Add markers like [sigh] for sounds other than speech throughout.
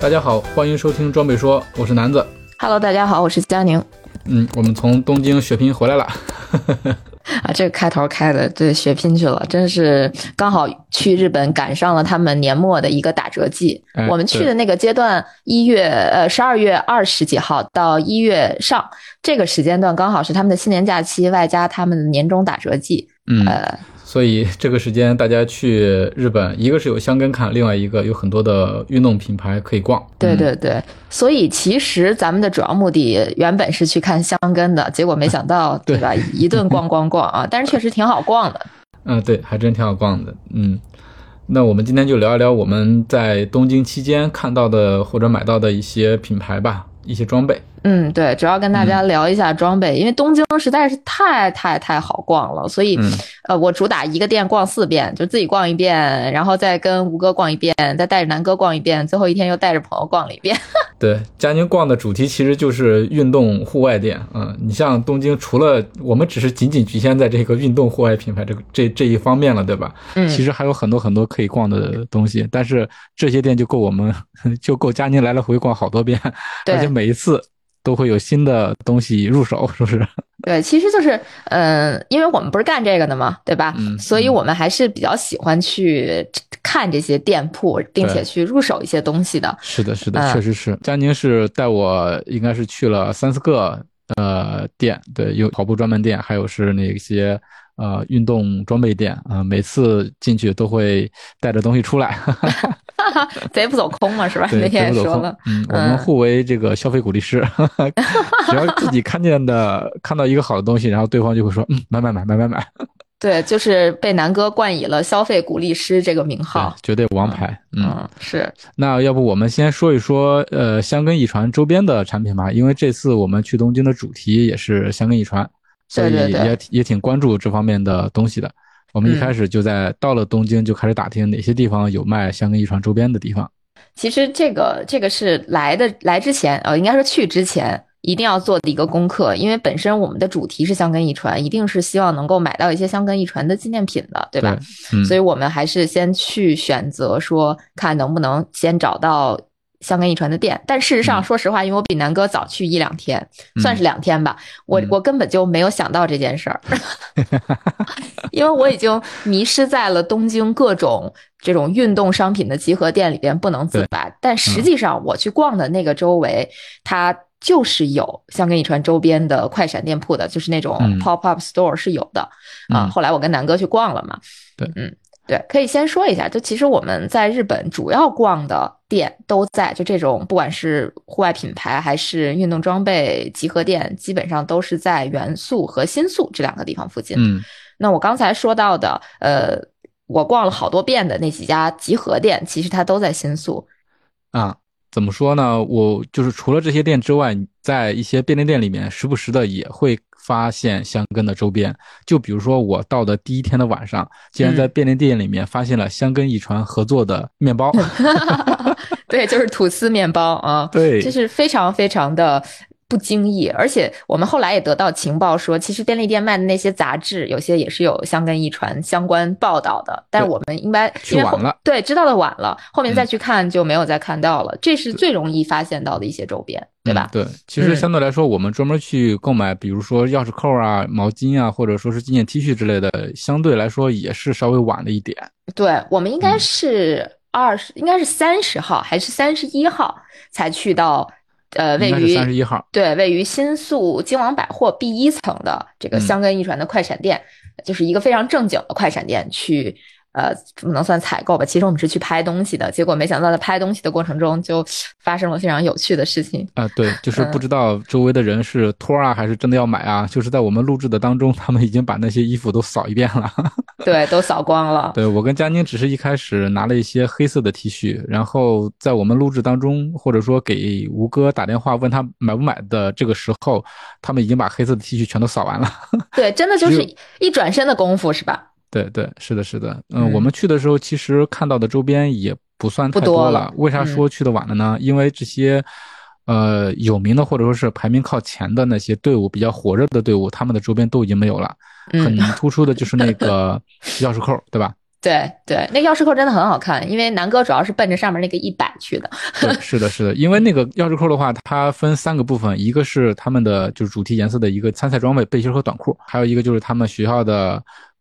大家好，欢迎收听装备说，我是南子。Hello，大家好，我是佳宁。嗯，我们从东京血拼回来了。[laughs] 啊，这个开头开的对血拼去了，真是刚好去日本赶上了他们年末的一个打折季。哎我们去的那个阶段，一月呃十二月二十几号到一月上这个时间段，刚好是他们的新年假期，外加他们的年终打折季。嗯，呃，所以这个时间大家去日本，一个是有香根看，另外一个有很多的运动品牌可以逛。对嗯对对，所以其实咱们的主要目的原本是去看香根的，结果没想到，对对吧？一顿逛逛逛啊，[laughs] 但是确实挺好逛的。嗯，对，还真挺好逛的。嗯，那我们今天就聊一聊我们在东京期间看到的或者买到的一些品牌吧，一些装备。嗯，对，主要跟大家聊一下装备，因为东京实在是太太太好逛了，所以、嗯呃，我主打一个店逛四遍，就自己逛一遍，然后再跟吴哥逛一遍，再带着南哥逛一遍，最后一天又带着朋友逛了一遍。[laughs] 对，佳宁逛的主题其实就是运动户外店。嗯，你像东京，除了我们只是仅仅局限在这个运动户外品牌这个这这一方面了，对吧？嗯，其实还有很多很多可以逛的东西，但是这些店就够我们 [laughs] 就够佳宁来来回逛好多遍，对而且每一次都会有新的东西入手，[laughs] 是不是？对，其实就是，嗯、因为我们不是干这个的嘛，对吧？嗯所以我们还是比较喜欢去看这些店铺，并且去入手一些东西的。是的，是的，嗯确实是。佳宁是带我应该是去了三四个呃店，对，有跑步专门店，还有是那些呃运动装备店啊、每次进去都会带着东西出来，[laughs] [laughs] 贼不走空嘛，是吧？那天说了，嗯，我们嗯互为这个消费鼓励师，[laughs] 只要自己看见的看到一个好的东西，然后对方就会说，嗯，买买买买买买，对，就是被南哥冠以了消费鼓励师这个名号对。绝对王牌，嗯。嗯，是，那要不我们先说一说呃香根一传周边的产品吧，因为这次我们去东京的主题也是香根一传，所以也也挺关注这方面的东西的。我们一嗯开始就在到了东京就开始打听哪些地方有卖香根一传周边的地方。其实这个这个是来的来之前，呃，应该说去之前一定要做的一个功课，因为本身我们的主题是香根一传，一定是希望能够买到一些香根一传的纪念品的，对吧？嗯，所以我们还是先去选择说，看能不能先找到香根一传的店。但事实上，嗯说实话，因为我比南哥早去一两天，嗯算是两天吧，我嗯我根本就没有想到这件事儿，[laughs] 因为我已经迷失在了东京各种这种运动商品的集合店里边不能自拔。但实际上，我去逛的那个周围，它就是有香根一传周边的快闪店铺的，就是那种嗯 pop up store 是有的啊。嗯后来我跟南哥去逛了嘛，对嗯。对，可以先说一下，就其实我们在日本主要逛的店都在就这种，不管是户外品牌还是运动装备集合店，基本上都是在元素和新宿这两个地方附近。嗯那我刚才说到的，呃，我逛了好多遍的那几家集合店，其实它都在新宿。啊，怎么说呢？我就是除了这些店之外，在一些便利店里面，时不时的也会发现香根的周边。就比如说我到的第一天的晚上，竟然在便利店里面发现了香根一传合作的面包。[laughs] 对，就是吐司面包啊，对这是非常非常的不经意。而且我们后来也得到情报说，其实便利店卖的那些杂志，有些也是有香根一传相关报道的，但是我们应该去晚了对，知道的晚了，后面再嗯去看就没有再看到了。这是最容易发现到的一些周边，对吧？嗯对，其实嗯相对来说，我们专门去购买，比如说钥匙扣啊、毛巾啊，或者说是纪念 T 恤之类的，相对来说也是稍微晚了一点。对，我们应该嗯是二十、应该是三十号还是三十一号才去到，呃，位于三十一号。对，位于新宿京王百货 B 一层的这个嗯香根一传的快闪店，就是一个非常正经的快闪店，去呃，不能算采购吧，其实我们是去拍东西的。结果没想到在拍东西的过程中，就发生了非常有趣的事情。啊，对，就是不知道周围的人是托啊，还是真的要买啊。就是在我们录制的当中，他们已经把那些衣服都扫一遍了。对，都扫光了。对我跟佳宁只是一开始拿了一些黑色的 T 恤，然后在我们录制当中，或者说给吴哥打电话问他买不买的这个时候，他们已经把黑色的 T 恤全都扫完了。[laughs] 对，真的就是一转身的功夫，是吧？对对，是的，是的，嗯，我们去的时候其实看到的周边也不算太多了。为啥说去的晚了呢？因为这些，呃，有名的或者说是排名靠前的那些队伍，比较火热的队伍，他们的周边都已经没有了。很 [laughs] 突出的就是那个钥匙扣，对吧？[laughs] 对对，那钥匙扣真的很好看，因为南哥主要是奔着上面那个一百去的。是的，是的，因为那个钥匙扣的话，它分三个部分，一个是他们的就是主题颜色的一个参赛装备背心和短裤，还有一个就是他们学校的。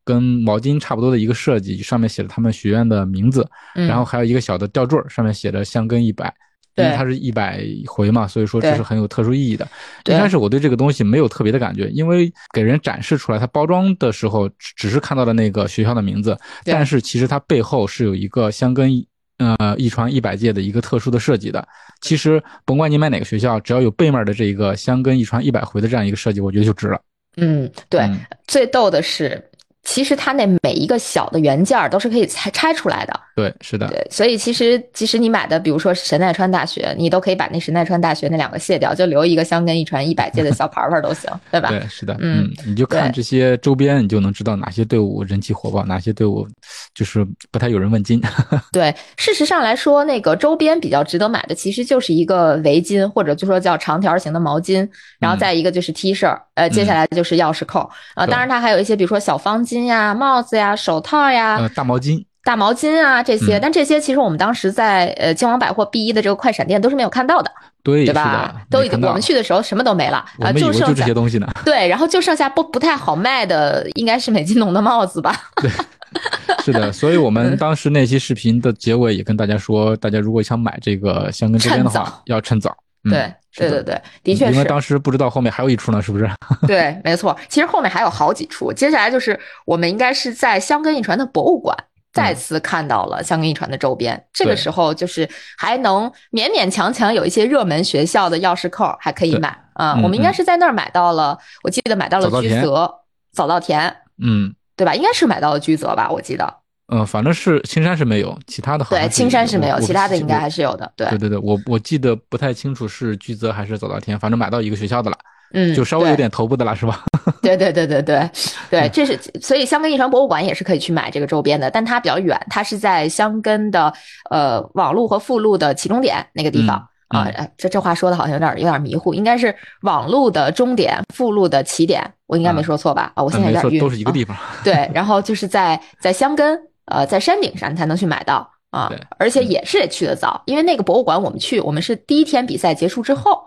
跟毛巾差不多的一个设计，上面写着他们学院的名字，然后还有一个小的吊坠，上面写着香根一百，因为它是一百回嘛，所以说这是很有特殊意义的。一开始我对这个东西没有特别的感觉，因为给人展示出来，它包装的时候只是看到了那个学校的名字，但是其实它背后是有一个香根呃一传一百届的一个特殊的设计的。其实甭管你买哪个学校，只要有背面的这一个香根一传一百回的这样一个设计，我觉得就值了。嗯，对，最逗的是。其实它那每一个小的元件都是可以拆拆出来的。对，是的。对，所以其实即使你买的，比如说神奈川大学，你都可以把那神奈川大学那两个卸掉，就留一个香根一传一百届的小牌牌都行，[laughs] 对吧？对，是的。嗯，你就看这些周边，你就能知道哪些队伍人气火爆，哪些队伍就是不太有人问津。[laughs] 对，事实上来说，那个周边比较值得买的，其实就是一个围巾，或者就说叫长条形的毛巾，然后再一个就是 T 恤，呃，接下来就是钥匙扣啊，当然它还有一些，比如说小方巾。呀，帽子呀，手套呀，大毛巾，大毛巾啊，这些，但这些其实我们当时在呃京王百货 B 一的这个快闪店都是没有看到的，对，对吧？都已经我们去的时候什么都没了啊，就剩这些东西呢。对，然后就剩下不不太好卖的，应该是美津浓的帽子吧？对，[laughs] 是的。所以我们当时那期视频的结尾也跟大家说，大家如果想买这个香根周边的话，要趁早。对。对对对，的确是。因为当时不知道后面还有一出呢，是不是？[laughs] 对，没错。其实后面还有好几出。接下来就是我们应该是在香根一传的博物馆再次看到了香根一传的周边。这个时候就是还能勉勉强强有一些热门学校的钥匙扣还可以买啊。我们应该是在那儿买到了，我记得买到了居泽早稻田，嗯，对吧？应该是买到了居泽吧，我记得。嗯，反正是青山是没有，其他的好对，青山是没有，其他的应该还是有的。对，对对对，我我记得不太清楚是居泽还是早稻田，反正买到一个学校的了，嗯，就稍微有点头部的了，是吧？[laughs] 对对对对对对，这是所以香根遗传博物馆也是可以去买这个周边的，但它比较远，它是在香根的呃网路和附路的起终点那个地方啊，这这话说的好像有点有点迷糊，应该是网路的终点，附路的起点，我应该没说错吧？啊，我现在有点晕，都是一个地方。对，然后就是在在香根。呃，在山顶上你才能去买到啊，而且也是得去的早，因为那个博物馆我们去，我们是第一天比赛结束之后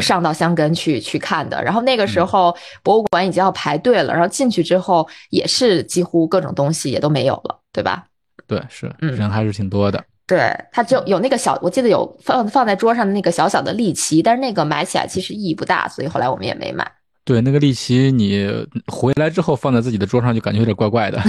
上到香根去去看的，然后那个时候博物馆已经要排队了，然后进去之后也是几乎各种东西也都没有了，对吧？对，是，人还是挺多的。对，它就有那个小，我记得有放放在桌上的那个小小的立旗，但是那个买起来其实意义不大，所以后来我们也没买。对那个利奇，你回来之后放在自己的桌上，就感觉有点怪怪的。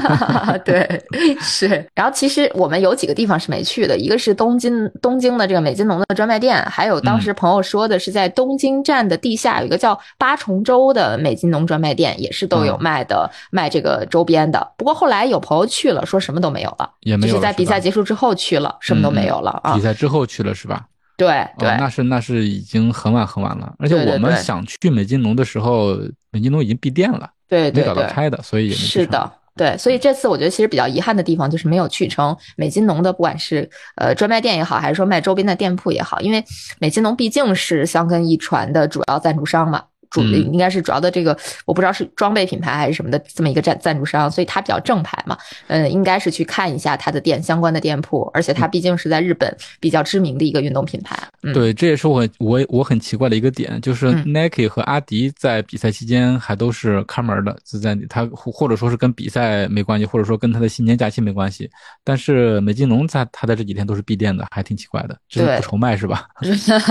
[laughs] 对，是。然后其实我们有几个地方是没去的，一个是东京东京的这个美津浓的专卖店，还有当时朋友说的是在东京站的地下有一个叫八重洲的美津浓专卖店，也是都有卖的，卖这个周边的。不过后来有朋友去了，说什么都没有了，也没有，就是在比赛结束之后去了，什么都没有了啊。比赛之后去了是吧？对对，那是那是已经很晚很晚了，而且我们想去美津浓的时候，美津浓已经闭店了，对对对，没找到开的，所以也没是的，对，所以这次我觉得其实比较遗憾的地方就是没有去成美津浓的，不管是呃专卖店也好，还是说卖周边的店铺也好，因为美津浓毕竟是香根一传的主要赞助商嘛。主应该是主要的这个，我不知道是装备品牌还是什么的这么一个赞赞助商，所以它比较正牌嘛。嗯，应该是去看一下它的店相关的店铺，而且它毕竟是在日本比较知名的一个运动品牌。对，这也是我我我很奇怪的一个点，就是 Nike 和阿迪在比赛期间还都是开门的，就在它或者说是跟比赛没关系，或者说跟它的新年假期没关系。但是美津浓在它的这几天都是闭店的，还挺奇怪的，就是不愁卖是吧？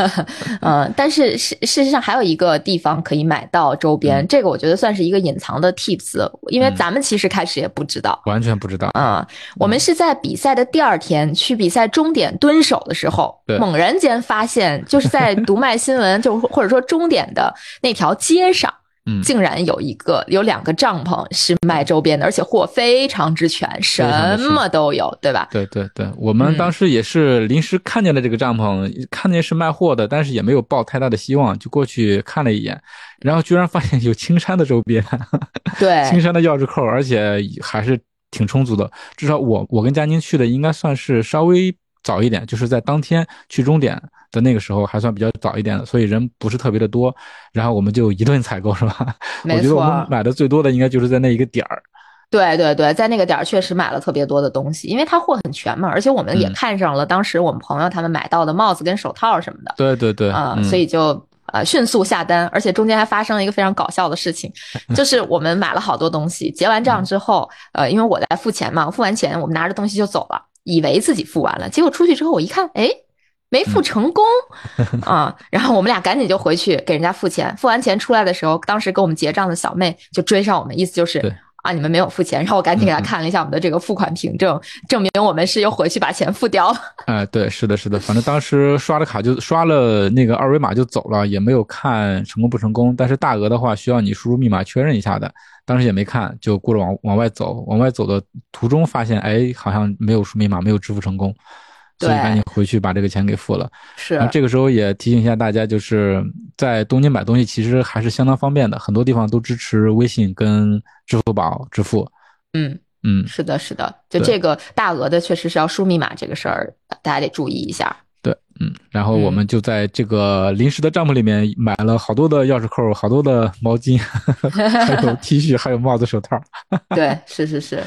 [laughs] 嗯，但是事事实上还有一个地方可。可以买到周边。嗯这个我觉得算是一个隐藏的 tips，因为咱们其实开始也不知道。完全不知道。啊、我们是在比赛的第二天去比赛终点蹲守的时候对，猛然间发现，就是在读卖新闻，就或者说终点的那条街上，嗯竟然有一个有两个帐篷是卖周边的，而且货非常之全，什么都有，对吧？对对对，我们嗯当时也是临时看见了这个帐篷，看见是卖货的，但是也没有抱太大的希望，就过去看了一眼，然后居然发现有青山的周边，对，[laughs] 青山的钥匙扣，而且还是挺充足的。至少我我跟佳宁去的应该算是稍微早一点，就是在当天去终点的那个时候还算比较早一点的，所以人不是特别的多。然后我们就一顿采购，是吧？[laughs] 我没觉得我们错，买的最多的应该就是在那一个点儿。对对对，在那个点儿确实买了特别多的东西，因为它货很全嘛，而且我们也嗯看上了当时我们朋友他们买到的帽子跟手套什么的。对对对，啊、嗯所以就呃迅速下单，而且中间还发生了一个非常搞笑的事情，就是我们买了好多东西，结完账之后，呃，因为我在付钱嘛，付完钱我们拿着东西就走了，以为自己付完了，结果出去之后我一看，哎。没付成功 [laughs] 啊、然后我们俩赶紧就回去给人家付钱。付完钱出来的时候，当时给我们结账的小妹就追上我们，意思就是对啊，你们没有付钱。然后我赶紧给他看了一下我们的这个付款凭证，证明我们是又回去把钱付掉了。[laughs] 哎，对，是的，是的，反正当时刷了卡就刷了那个二维码就走了，也没有看成功不成功。但是大额的话需要你输入密码确认一下的，当时也没看，就顾着往往外走。往外走的途中发现，哎，好像没有输密码，没有支付成功，所以赶紧回去把这个钱给付了。是然后这个时候也提醒一下大家，就是在东京买东西其实还是相当方便的，很多地方都支持微信跟支付宝支付。嗯。嗯，是的，是的，就这个大额的确实是要输密码这个事儿，大家得注意一下。对，嗯，然后我们就在这个临时的帐篷里面买了好多的钥匙扣，好多的毛巾，[laughs] 还有 T 恤，还有帽子、手套。[laughs] 对，是是是，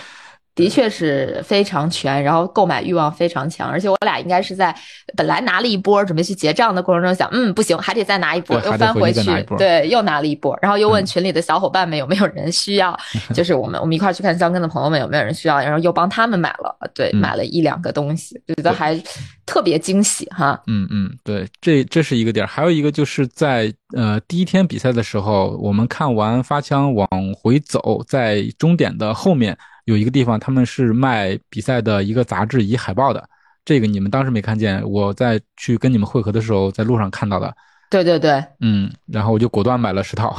的确是非常全，然后购买欲望非常强，而且我俩应该是在本来拿了一波，准备去结账的过程中想，嗯，不行，还得再拿一波，又翻回去对，又拿了一波，然后又问嗯。群里的小伙伴们有没有人需要，[laughs] 就是我们我们一块儿去看香根的朋友们有没有人需要，然后又帮他们买了，对，嗯。买了一两个东西，觉得还特别惊喜哈。嗯嗯，对，这这是一个点儿，还有一个就是在呃第一天比赛的时候，我们看完发枪往回走，在终点的后面有一个地方，他们是卖比赛的一个杂志以及海报的。这个你们当时没看见，我在去跟你们会合的时候，在路上看到的。对对对嗯，然后我就果断买了十套，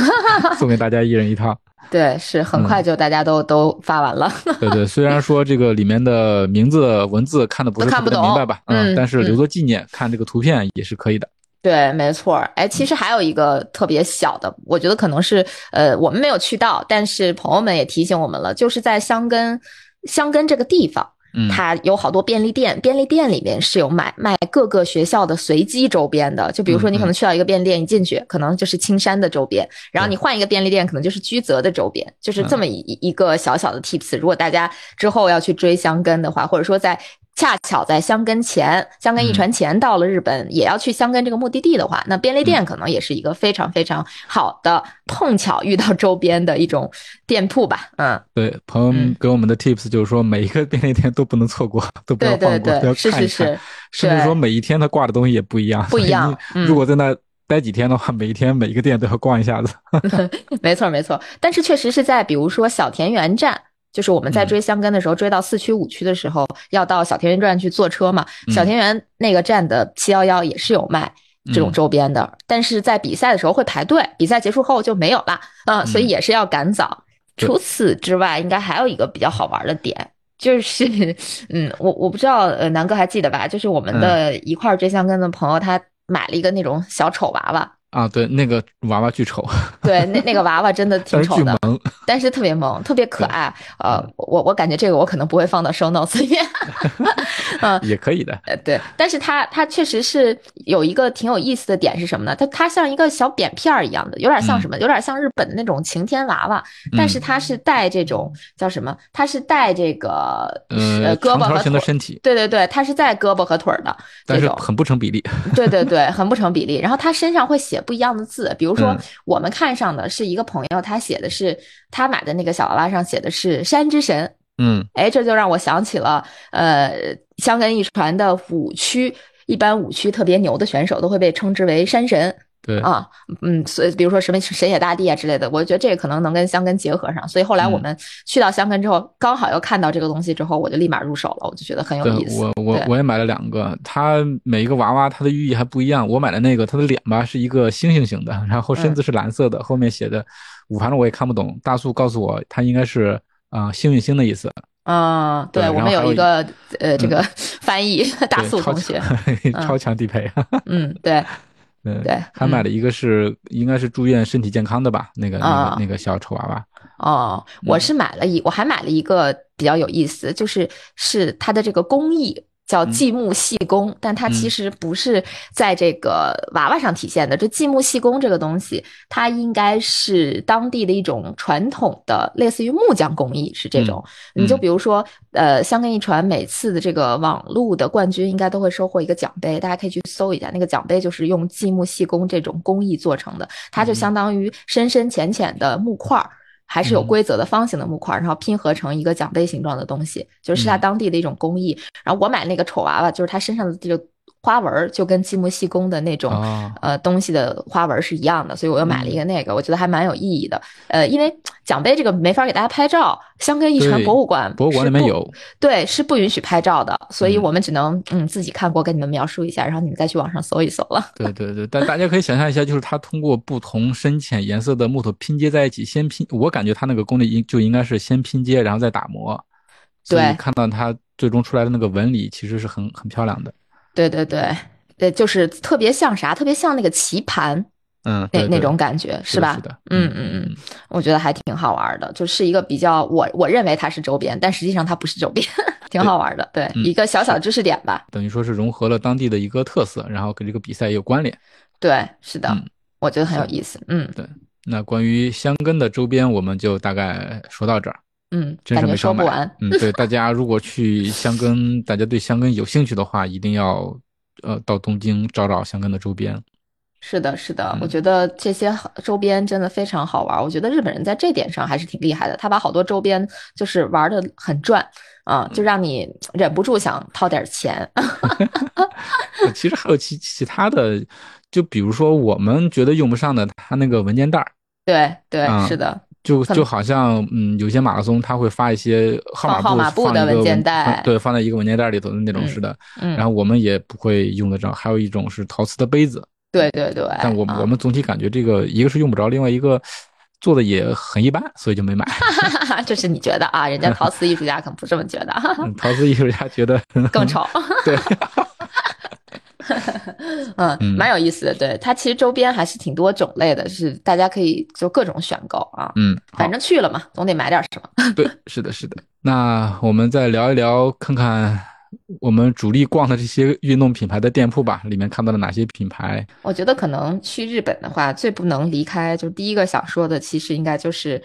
[laughs] 送给大家一人一套。对，是很嗯快就大家都、都发完了。对对，虽然说这个里面的名字文字看的不是特别的明白吧，嗯但是嗯留作纪念，看这个图片也是可以的。对，没错儿。哎，其实还有一个特别小的，我觉得可能是呃我们没有去到，但是朋友们也提醒我们了，就是在香根香根这个地方。嗯，它有好多便利店，便利店里面是有买卖各个学校的随机周边的。就比如说，你可能去到一个便利店，一进去可能就是青山的周边，然后你换一个便利店，可能就是居泽的周边，就是这么一一个小小的 tips。如果大家之后要去追香根的话，或者说在恰巧在箱根前，箱根一船前到了日本，也要去箱根这个目的地的话，那便利店可能也是一个非常非常好的碰巧遇到周边的一种店铺吧。嗯，对，朋友给我们的 tips 就是说，每一个便利店都不能错过，都不要放过，要是看一看。是是。甚至说每一天他挂的东西也不一样，不一样如果在那待几天的话，每一天每一个店都要逛一下子。[laughs] 没错，没错。但是确实是在比如说小田园站，就是我们在追香根的时候，追到四区、五区的时候，要到小田园站去坐车嘛。嗯小田园那个站的七幺幺也是有卖。这种嗯周边的，但是在比赛的时候会排队，比赛结束后就没有了啊、所以也是要赶早。除此之外，应该还有一个比较好玩的点，就是，嗯，我我不知道，呃，南哥还记得吧？就是我们的一块儿追香根的朋友，他买了一个那种小丑娃娃，啊，对，那个娃娃巨丑，[laughs] 对，那那个娃娃真的挺丑的。但是特别萌，特别可爱。呃，我我感觉这个我可能不会放到 show notes 里面。[laughs] 嗯，也可以的。呃，对，但是它它确实是有一个挺有意思的点是什么呢？它它像一个小扁片儿一样的，有点像什么？有点像日本的那种晴天娃娃，但是嗯它是带这种叫什么？它是带这个呃，胳膊和。身体，对对对，它是带胳膊和腿儿的，但是很不成比例。对对对，很不成比例。然后它身上会写不一样的字，比如说嗯我们看上的是一个朋友，他写的是他买的那个小娃娃上写的是山之神，嗯哎，这就让我想起了呃香根一传的五区，一般五区特别牛的选手都会被称之为山神。对啊，嗯，所以比如说什么神野大地啊之类的，我觉得这个可能能跟香根结合上。所以后来我们去到香根之后，刚好又看到这个东西之后，我就立马入手了，我就觉得很有意思。我我我也买了两个，它每一个娃娃它的寓意还不一样。我买的那个，它的脸吧是一个星星形的，然后身子是蓝色的，后面写的，反正我也看不懂。大树告诉我，它应该是啊幸运星的意思。嗯，对，我们有一个呃这个翻译大素同学，[laughs] 超强地配。嗯，对。[laughs] 对，还买了一个是应该是祝愿身体健康的吧，那个那个那个小丑娃娃。哦，我是买了一，我还买了一个比较有意思，就是是它的这个工艺。叫继木细工，但它其实不是在这个娃娃上体现的。这继木细工这个东西，它应该是当地的一种传统的，类似于木匠工艺，是这种。你就比如说，呃，香根一传每次的这个网路的冠军，应该都会收获一个奖杯，大家可以去搜一下，那个奖杯就是用继木细工这种工艺做成的，它就相当于深深浅浅的木块儿。还是有规则的方形的木块，然后拼合成一个奖杯形状的东西，就是它当地的一种工艺。然后我买那个丑娃娃，就是它身上的这个。花纹就跟积木细工的那种呃东西的花纹是一样的，所以我又买了一个那个，我觉得还蛮有意义的。呃，因为奖杯这个没法给大家拍照，香根一传博物馆博物馆里面有，对，是不允许拍照的，所以我们只能嗯自己看过跟你们描述一下，然后你们再去网上搜一搜了。对对对，但大家可以想象一下，就是它通过不同深浅颜色的木头拼接在一起，先拼，我感觉它那个工艺应就应该是先拼接，然后再打磨。对，看到它最终出来的那个纹理，其实是很很漂亮的。对对对，对，就是特别像啥？特别像那个棋盘，嗯，那那种感觉是吧？是的，嗯嗯嗯，我觉得还挺好玩的，就是一个比较我我认为它是周边，但实际上它不是周边，挺好玩的。对，一个小小知识点吧。等于说是融合了当地的一个特色，然后跟这个比赛也有关联。对，是的，我觉得很有意思。嗯，对。那关于香根的周边，我们就大概说到这儿。嗯，真是没说不完。嗯，对，大家如果去香根，大家对香根有兴趣的话，一定要呃到东京找找香根的周边。是的，是的，我觉得这些周边真的非常好玩。我觉得日本人在这点上还是挺厉害的，他把好多周边就是玩的很赚啊，就让你忍不住想掏点钱。[laughs] 其实还有其其他的，就比如说我们觉得用不上的，他那个文件袋。对对，是的。就就好像，嗯，有些马拉松他会发一些号码布的文件袋，对，放在一个文件袋里头的那种似的。嗯，然后我们也不会用得着。还有一种是陶瓷的杯子，对对对。但我我们总体感觉这个一个是用不着，另外一个做的也很一般，所以就没买。这是你觉得啊？人家陶瓷艺术家可不这么觉得。陶瓷艺术家觉得更丑。[laughs] 对。[laughs] [laughs] [laughs] 嗯，蛮有意思的。对它其实周边还是挺多种类的，是大家可以就各种选购啊。嗯，反正去了嘛，总得买点什么。[laughs] 对，是的，是的。那我们再聊一聊，看看我们主力逛的这些运动品牌的店铺吧，里面看到了哪些品牌？我觉得可能去日本的话，最不能离开，就第一个想说的，其实应该就是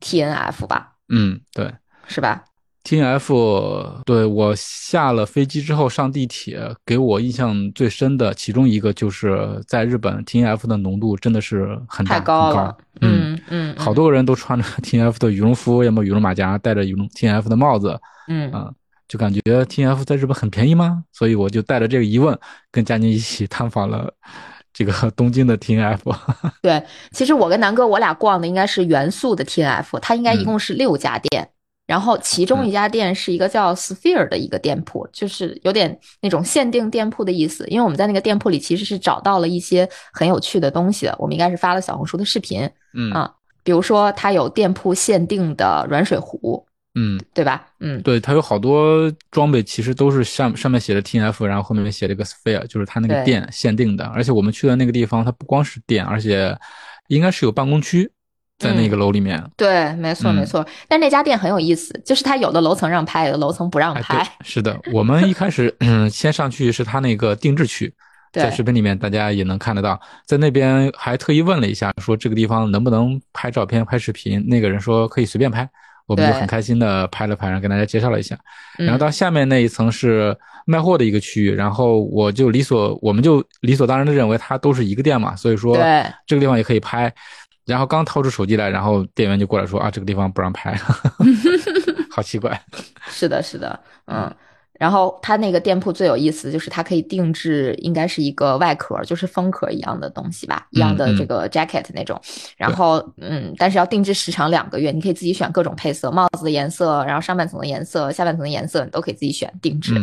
T N F 吧。嗯，对，是吧？T N F，对我下了飞机之后上地铁，给我印象最深的其中一个就是在日本 T N F 的浓度真的是很大，太高了。嗯嗯，好多个人都穿着 [laughs] T N F 的羽绒服，要么羽绒马甲，戴着羽绒 T N F 的帽子。嗯啊，就感觉 T N F 在日本很便宜吗？所以我就带着这个疑问，跟佳宁一起探访了这个东京的 T N F。[laughs] 对，其实我跟南哥我俩逛的应该是元素的 T N F，它应该一共是六家店。然后其中一家店是一个叫 Sphere 的一个店铺，就是有点那种限定店铺的意思。因为我们在那个店铺里其实是找到了一些很有趣的东西的，我们应该是发了小红书的视频，嗯啊，比如说它有店铺限定的软水壶，嗯，对吧？嗯，对，它有好多装备其实都是上上面写的 TF，然后后面写了一个 Sphere，就是它那个店限定的。而且我们去的那个地方，它不光是店，而且应该是有办公区。在那个楼里面，对，没错没错。但那家店很有意思，就是它有的楼层让拍，有的楼层不让拍。是的，我们一开始嗯，先上去是他那个定制区，[laughs] 在视频里面大家也能看得到，在那边还特意问了一下，说这个地方能不能拍照片、拍视频。那个人说可以随便拍，我们就很开心的拍了拍，然后跟大家介绍了一下。然后到下面那一层是卖货的一个区域，然后我就理所我们就理所当然的认为它都是一个店嘛，所以说这个地方也可以拍。然后刚掏出手机来，然后店员就过来说：“啊，这个地方不让拍，[laughs] 好奇怪。”是的，是的，嗯，然后他那个店铺最有意思就是它可以定制，应该是一个外壳，就是风壳一样的东西吧，一样的这个 jacket 那种。然后嗯，但是要定制时长两个月，你可以自己选各种配色，帽子的颜色，然后上半层的颜色，下半层的颜色，你都可以自己选定制。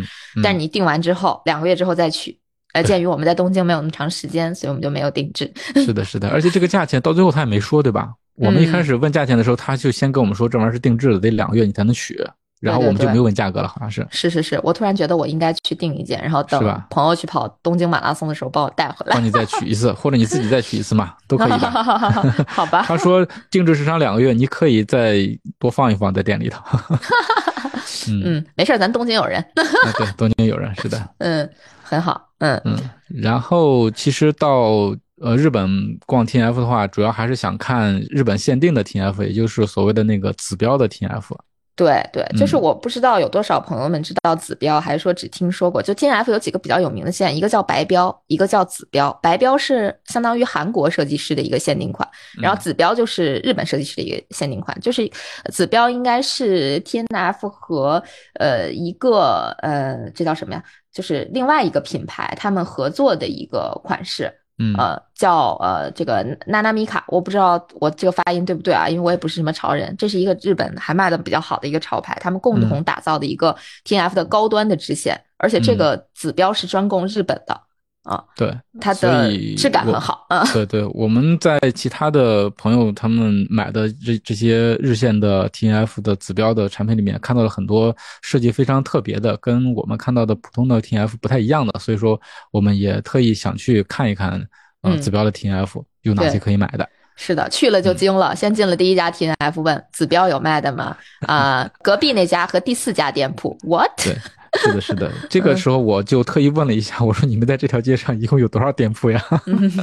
但是你定完之后，两个月之后再取。呃，鉴于我们在东京没有那么长时间，所以我们就没有定制。[laughs] 是的，是的，而且这个价钱到最后他也没说，对吧？我们一开始问价钱的时候，他就先跟我们说这玩意儿是定制的，得两个月你才能取。然后我们就没有问价格了，好像是。是是是，我突然觉得我应该去订一件，然后等朋友去跑东京马拉松的时候帮我带回来。帮你再取一次，或者你自己再取一次嘛，都可以的。[laughs] 好吧。他说定制时长两个月，你可以再多放一放在店里头。[laughs] 嗯，没事，咱东京有人。对，东京有人，是的。嗯，很好。嗯嗯。然后其实到呃日本逛 T F 的话，主要还是想看日本限定的 T F，也就是所谓的那个紫标的 T F。对对，就是我不知道有多少朋友们知道紫标，还是说只听说过。就 T N F 有几个比较有名的线，一个叫白标，一个叫紫标。白标是相当于韩国设计师的一个限定款，然后紫标就是日本设计师的一个限定款。就是紫标应该是 T N F 和呃一个呃这叫什么呀？就是另外一个品牌他们合作的一个款式。嗯呃叫呃这个娜娜米卡，我不知道我这个发音对不对啊？因为我也不是什么潮人，这是一个日本还卖的比较好的一个潮牌，他们共同打造的一个 T F 的高端的支线，而且这个指标是专供日本的。啊，对，它的质感很好啊。对对，我们在其他的朋友他们买的这这些日线的 T N F 的指标的产品里面，看到了很多设计非常特别的，跟我们看到的普通的 T N F 不太一样的，所以说我们也特意想去看一看，呃，指标的 T N F 有哪些可以买的。是的，去了就惊了，先进了第一家 T N F，问子标有卖的吗？啊，[laughs] 隔壁那家和第四家店铺，What？对。[laughs] 是的，是的，这个时候我就特意问了一下，我说你们在这条街上一共有多少店铺呀？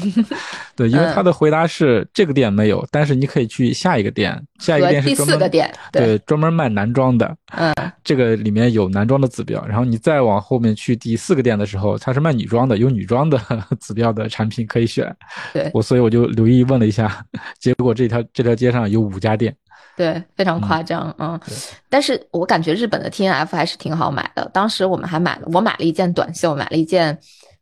[laughs] 对，因为他的回答是这个店没有，但是你可以去下一个店，下一个店是专门对专门卖男装的，嗯，这个里面有男装的指标，然后你再往后面去第四个店的时候，它是卖女装的，有女装的 [laughs] 指标的产品可以选。对，我所以我就留意问了一下，结果这条这条街上有五家店。对，非常夸张，嗯，但是我感觉日本的 T N F 还是挺好买的。当时我们还买了，我买了一件短袖，买了一件，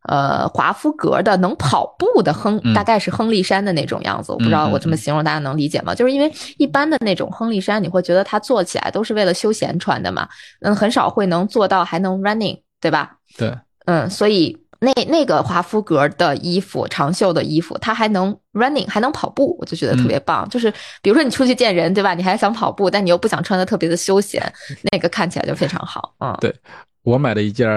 呃，华夫格的能跑步的亨，大概是亨利衫的那种样子。我不知道我这么形容大家能理解吗？就是因为一般的那种亨利衫，你会觉得它做起来都是为了休闲穿的嘛，嗯，很少会能做到还能 running，对吧？对，嗯，所以。那那个华夫格的衣服，长袖的衣服，它还能 running，还能跑步，我就觉得特别棒。就是比如说你出去见人，对吧？你还想跑步，但你又不想穿的特别的休闲，那个看起来就非常好。嗯，对我买的一件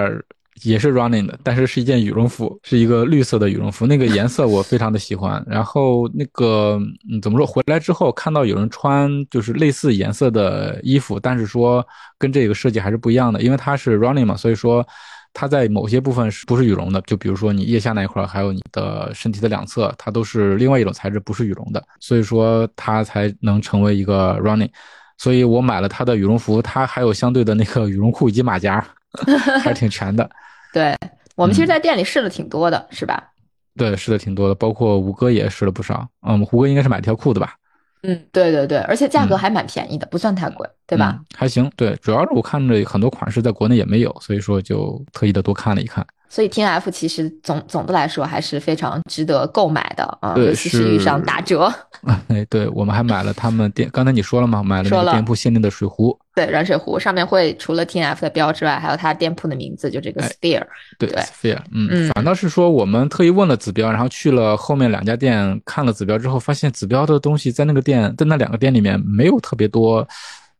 也是 running 的，但是是一件羽绒服，是一个绿色的羽绒服，那个颜色我非常的喜欢。[laughs] 然后那个嗯，怎么说？回来之后看到有人穿就是类似颜色的衣服，但是说跟这个设计还是不一样的，因为它是 running 嘛，所以说。它在某些部分是不是羽绒的？就比如说你腋下那一块，还有你的身体的两侧，它都是另外一种材质，不是羽绒的，所以说它才能成为一个 running。所以我买了它的羽绒服，它还有相对的那个羽绒裤以及马甲，[laughs] 还是挺全的。[laughs] 对我们其实，在店里试了挺多的，是吧？对，试的挺多的，包括吴哥也试了不少。嗯，胡哥应该是买条裤子吧？嗯，对对对，而且价格还蛮便宜的，不算太贵，对吧？还行，对，主要是我看着很多款式在国内也没有，所以说就特意的多看了一看。所以 T N F 其实总总的来说还是非常值得购买的啊，尤其是遇上打折。[laughs] 哎，对，我们还买了他们店，刚才你说了吗？买了那个店铺限定的水壶。对，软水壶上面会除了 T N F 的标之外，还有它店铺的名字，就这个 Sphere。对，Sphere。嗯，反倒是说我们特意问了子标，然后去了后面两家店看了子标之后，发现子标的东西在那个店，在那两个店里面没有特别多。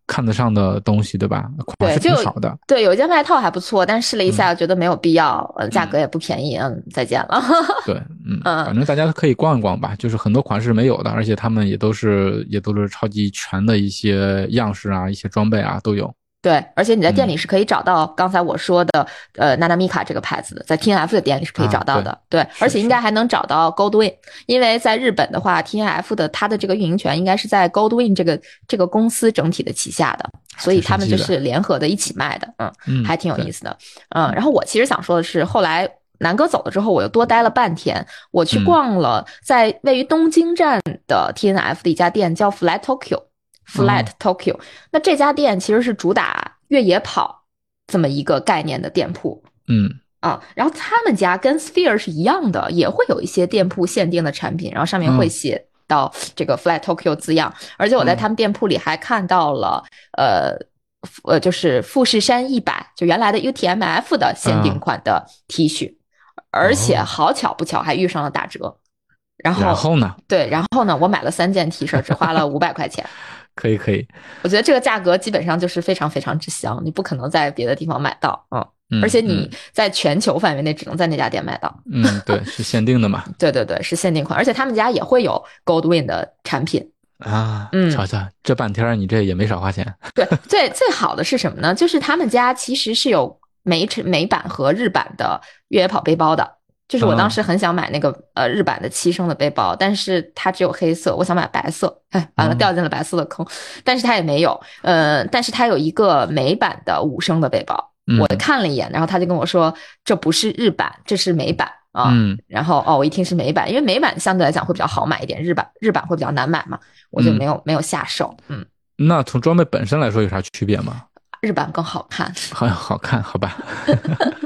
看得上的东西，对吧？款式挺少的。对，有一件外套还不错，但试了一下，觉得没有必要，呃，价格也不便宜，嗯，再见了。对，[laughs] 嗯，反正大家可以逛一逛吧，就是很多款式没有的，而且他们也都是也都是超级全的一些样式啊，一些装备啊都有。对，而且你在店里是可以找到刚才我说的，呃，娜娜米卡这个牌子的，在 T N F 的店里是可以找到的。对，而且应该还能找到 Goldwin，因为在日本的话，T N F 的它的这个运营权应该是在 Goldwin 这个这个公司整体的旗下的，所以他们就是联合的一起卖的，嗯，还挺有意思的。嗯，然后我其实想说的是，后来南哥走了之后，我又多待了半天，我去逛了在位于东京站的 T N F 的一家店，叫 Flat Tokyo。Flat Tokyo，那这家店其实是主打越野跑、这么一个概念的店铺。嗯。啊，然后他们家跟 Sphere 是一样的，也会有一些店铺限定的产品，然后上面会写到这个 Flat Tokyo 字样，而且我在他们店铺里还看到了，呃呃，就是富士山一百，就原来的 UTMF 的限定款的 T 恤，而且好巧不巧还遇上了打折，然后然后呢？对，然后呢，我买了三件 T 恤，只花了五百块钱。可以可以，我觉得这个价格基本上就是非常非常之香，你不可能在别的地方买到，嗯。嗯而且你嗯在全球范围内只能在那家店买到。嗯，对，是限定的嘛对对对，是限定款，而且他们家也会有 Goldwin 的产品。啊，嗯瞧瞧这半天你这也没少花钱，对，最最好的是什么呢？就是他们家其实是有美美版和日版的越野跑背包的。就是我当时很想买那个呃日版的七升的背包，但是它只有黑色，我想买白色，哎，完了嗯掉进了白色的坑，但是它也没有，呃，但是它有一个美版的五升的背包，嗯我看了一眼，然后他就跟我说这不是日版，这是美版啊。嗯然后哦，我一听是美版，因为美版相对来讲会比较好买一点，日版日版会比较难买嘛，我就嗯没有、没有下手。嗯，那从装备本身来说有啥区别吗？日版更好看。好好看，好吧？[laughs]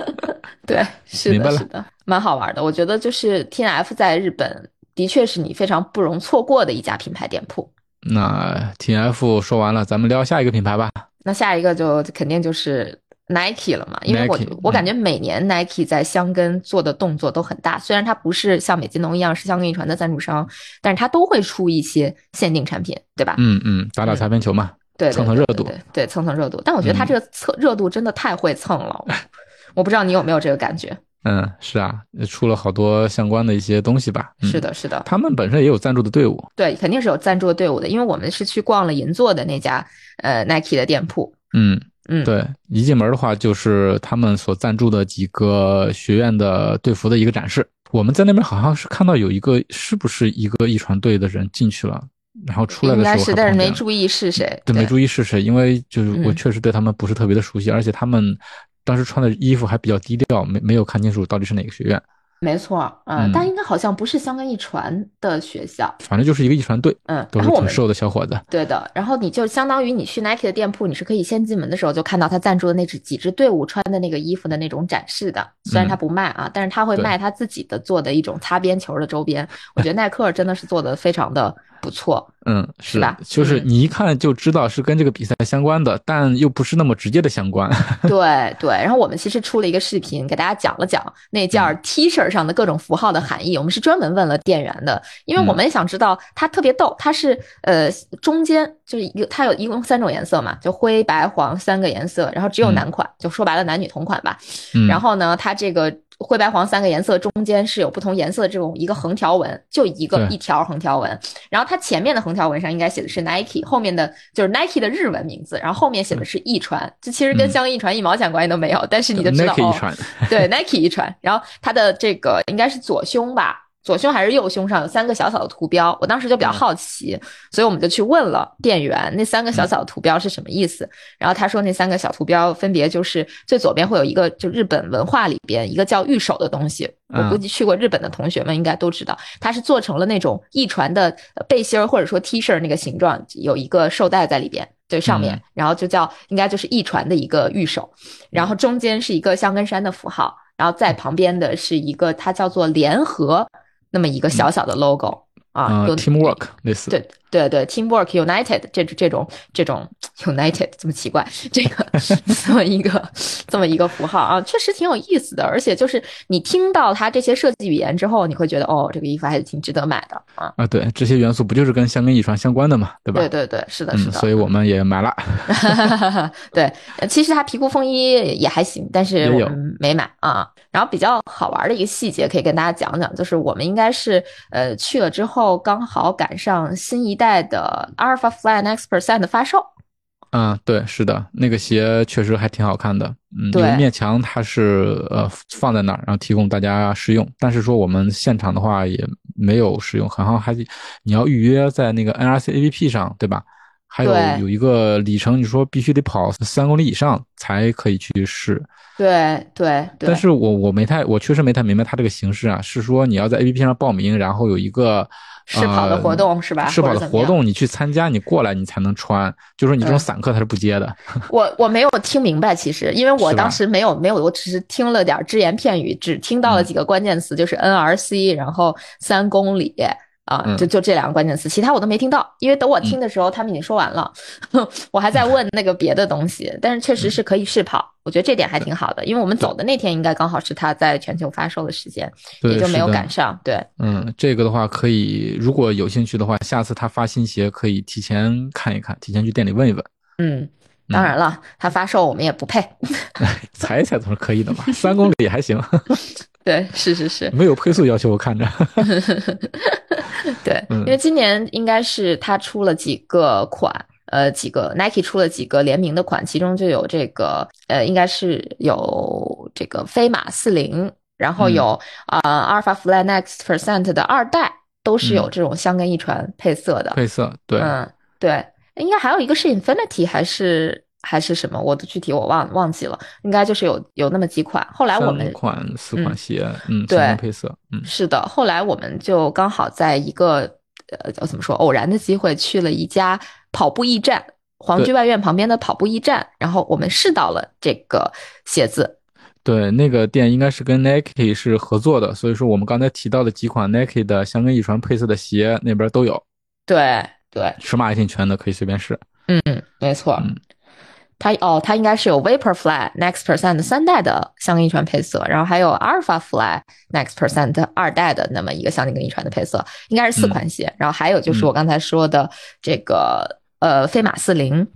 对，是的，是的，蛮好玩的。我觉得就是 T N F 在日本的确是你非常不容错过的一家品牌店铺。那 T F 说完了，咱们聊下一个品牌吧。那下一个就肯定就是 Nike 了嘛，因为我 Nike，我感觉每年 Nike 在香根做的动作都很大，虽然它不是像美津浓一样是香根一传的赞助商，但是它都会出一些限定产品，对吧？嗯嗯，打打擦边球嘛。对，对蹭蹭热度对蹭蹭热度。但我觉得它嗯这个蹭热度真的太会蹭了，[laughs] 我不知道你有没有这个感觉？嗯，是啊，出了好多相关的一些东西吧。嗯是，的，是的，他们本身也有赞助的队伍。对，肯定是有赞助的队伍的，因为我们是去逛了银座的那家呃 Nike 的店铺，嗯，嗯，对，一进门的话就是他们所赞助的几个学院的队服的一个展示。我们在那边好像是看到有一个，是不是一个一传队的人进去了，然后出来的时候应该是，但是没注意是谁，对，没注意是谁，因为就是我嗯确实对他们不是特别的熟悉，而且他们当时穿的衣服还比较低调，没没有看清楚到底是哪个学院，没错，嗯，嗯但应该好像不是香港一传的学校，反正就是一个一传队，嗯，都是挺瘦的小伙子。对的，然后你就相当于你去 Nike 的店铺，你是可以先进门的时候就看到他赞助的那支几支队伍穿的那个衣服的那种展示的。虽然他不卖啊，但是他会卖他自己的做的一种擦边球的周边。我觉得耐克真的是做的非常的不错。嗯，是吧就是嗯你一看就知道是跟这个比赛相关的，但又不是那么直接的相关。[laughs] 对对，然后我们其实出了一个视频，给大家讲了讲那件嗯 T 恤上的各种符号的含义。我们是专门问了店员的，因为我嗯们也想知道它特别逗，它是呃中间就是一个它有一共三种颜色嘛，就灰白黄三个颜色，然后只有嗯男款，就说白了男女同款吧。嗯，然后呢，它这个灰白黄三个颜色中间是有不同颜色的这种一个横条纹，就一个一条横条纹。然后它前面的横条纹上应该写的是 Nike，后面的就是 Nike 的日文名字，然后后面写的是一传，这其实跟嗯香根一传一毛钱关系都没有，但是你就知道 Nike 哦 [laughs] 对 Nike 一传，然后它的这个应该是左胸吧。左胸还是右胸上有三个小小的图标，我当时就比较好奇，所以我们就去问了店员，那三个小小的图标是什么意思？然后他说那三个小图标分别就是最左边会有一个就日本文化里边一个叫玉手的东西，我嗯估计去过日本的同学们应该都知道，它是做成了那种一传的呃背心儿或者说 T 恤那个形状，有一个绶带在里边。对，上面嗯，然后就叫应该就是一传的一个玉手，然后中间是一个香根山的符号，然后在旁边的是一个它叫做联合那么一个小小的 logo 啊，啊有，Teamwork 类似。对对对，teamwork united 这这种这种 united 这么奇怪，这个 [laughs] 这么一个这么一个符号啊，确实挺有意思的。而且就是你听到它这些设计语言之后，你会觉得哦，这个衣服还是挺值得买的啊。啊，对，这些元素不就是跟香根遗传相关的嘛，对吧？对对对，是的，是嗯，的。所以我们也买了。[laughs] 对，呃其实它皮裤风衣也还行，但是我们没买啊。然后比较好玩的一个细节可以跟大家讲讲，就是我们应该是呃去了之后刚好赶上新一代的 Alpha Fly Next Percent 的发售。嗯，对，是的，那个鞋确实还挺好看的。嗯，一面墙它是呃放在那儿，然后提供大家试用。但是说我们现场的话也没有试用，好像还你要预约在那个 NRC APP 上，对吧？还有有一个里程，你说必须得跑三公里以上才可以去试。对对对，但是我我没太，我确实没太明白它这个形式啊，是说你要在 APP 上报名，然后有一个试跑的活动是吧？试跑的活动你去参加，你过来你才能穿。就是你这种散客他是不接的。[laughs] 我我没有听明白，其实因为我当时没有没有，我只是听了点只言片语，只听到了几个关键词，就是 NRC，然后三公里。啊，就就这两个关键词，其他我都没听到，因为等我听的时候，他们已经说完了，[laughs] 我还在问那个别的东西。但是确实是可以试跑，我觉得这点还挺好的，因为我们走的那天应该刚好是他在全球发售的时间，也就没有赶上。对，嗯，这个的话可以，如果有兴趣的话，下次他发新鞋可以提前看一看，提前去店里问一问。嗯，当然了，他发售我们也不配，踩一踩总是可以的嘛，[laughs] 三公里还行。[laughs] 对，是是是，没有配速要求，我看着。[laughs] 对，因为今年应该是他出了几个款，呃，几个 Nike 出了几个联名的款，其中就有这个，呃，应该是有这个飞马四零，然后有啊 Alpha Fly Next Percent 的二代，都是有这种相跟一传配色的。配色，对，嗯，对，应该还有一个是 Infinity 还是？还是什么？我的具体我忘忘记了，应该就是有有那么几款。后来我们款四款鞋，嗯，对，配色，嗯，是的。后来我们就刚好在一个呃叫怎么说偶然的机会去了一家跑步驿站，皇居外院旁边的跑步驿站，然后我们试到了这个鞋子。对，那个店应该是跟 Nike 是合作的，所以说我们刚才提到的几款 Nike 的香根一传配色的鞋那边都有。对对，尺码也挺全的，可以随便试。嗯，没错。它哦，它应该是有 Vaporfly Next Percent 三代的相跟遗传配色，然后还有 Alphafly Next Percent 二代的那么一个相跟遗传的配色，应该是四款鞋。然后还有就是我刚才说的这个呃飞马四零，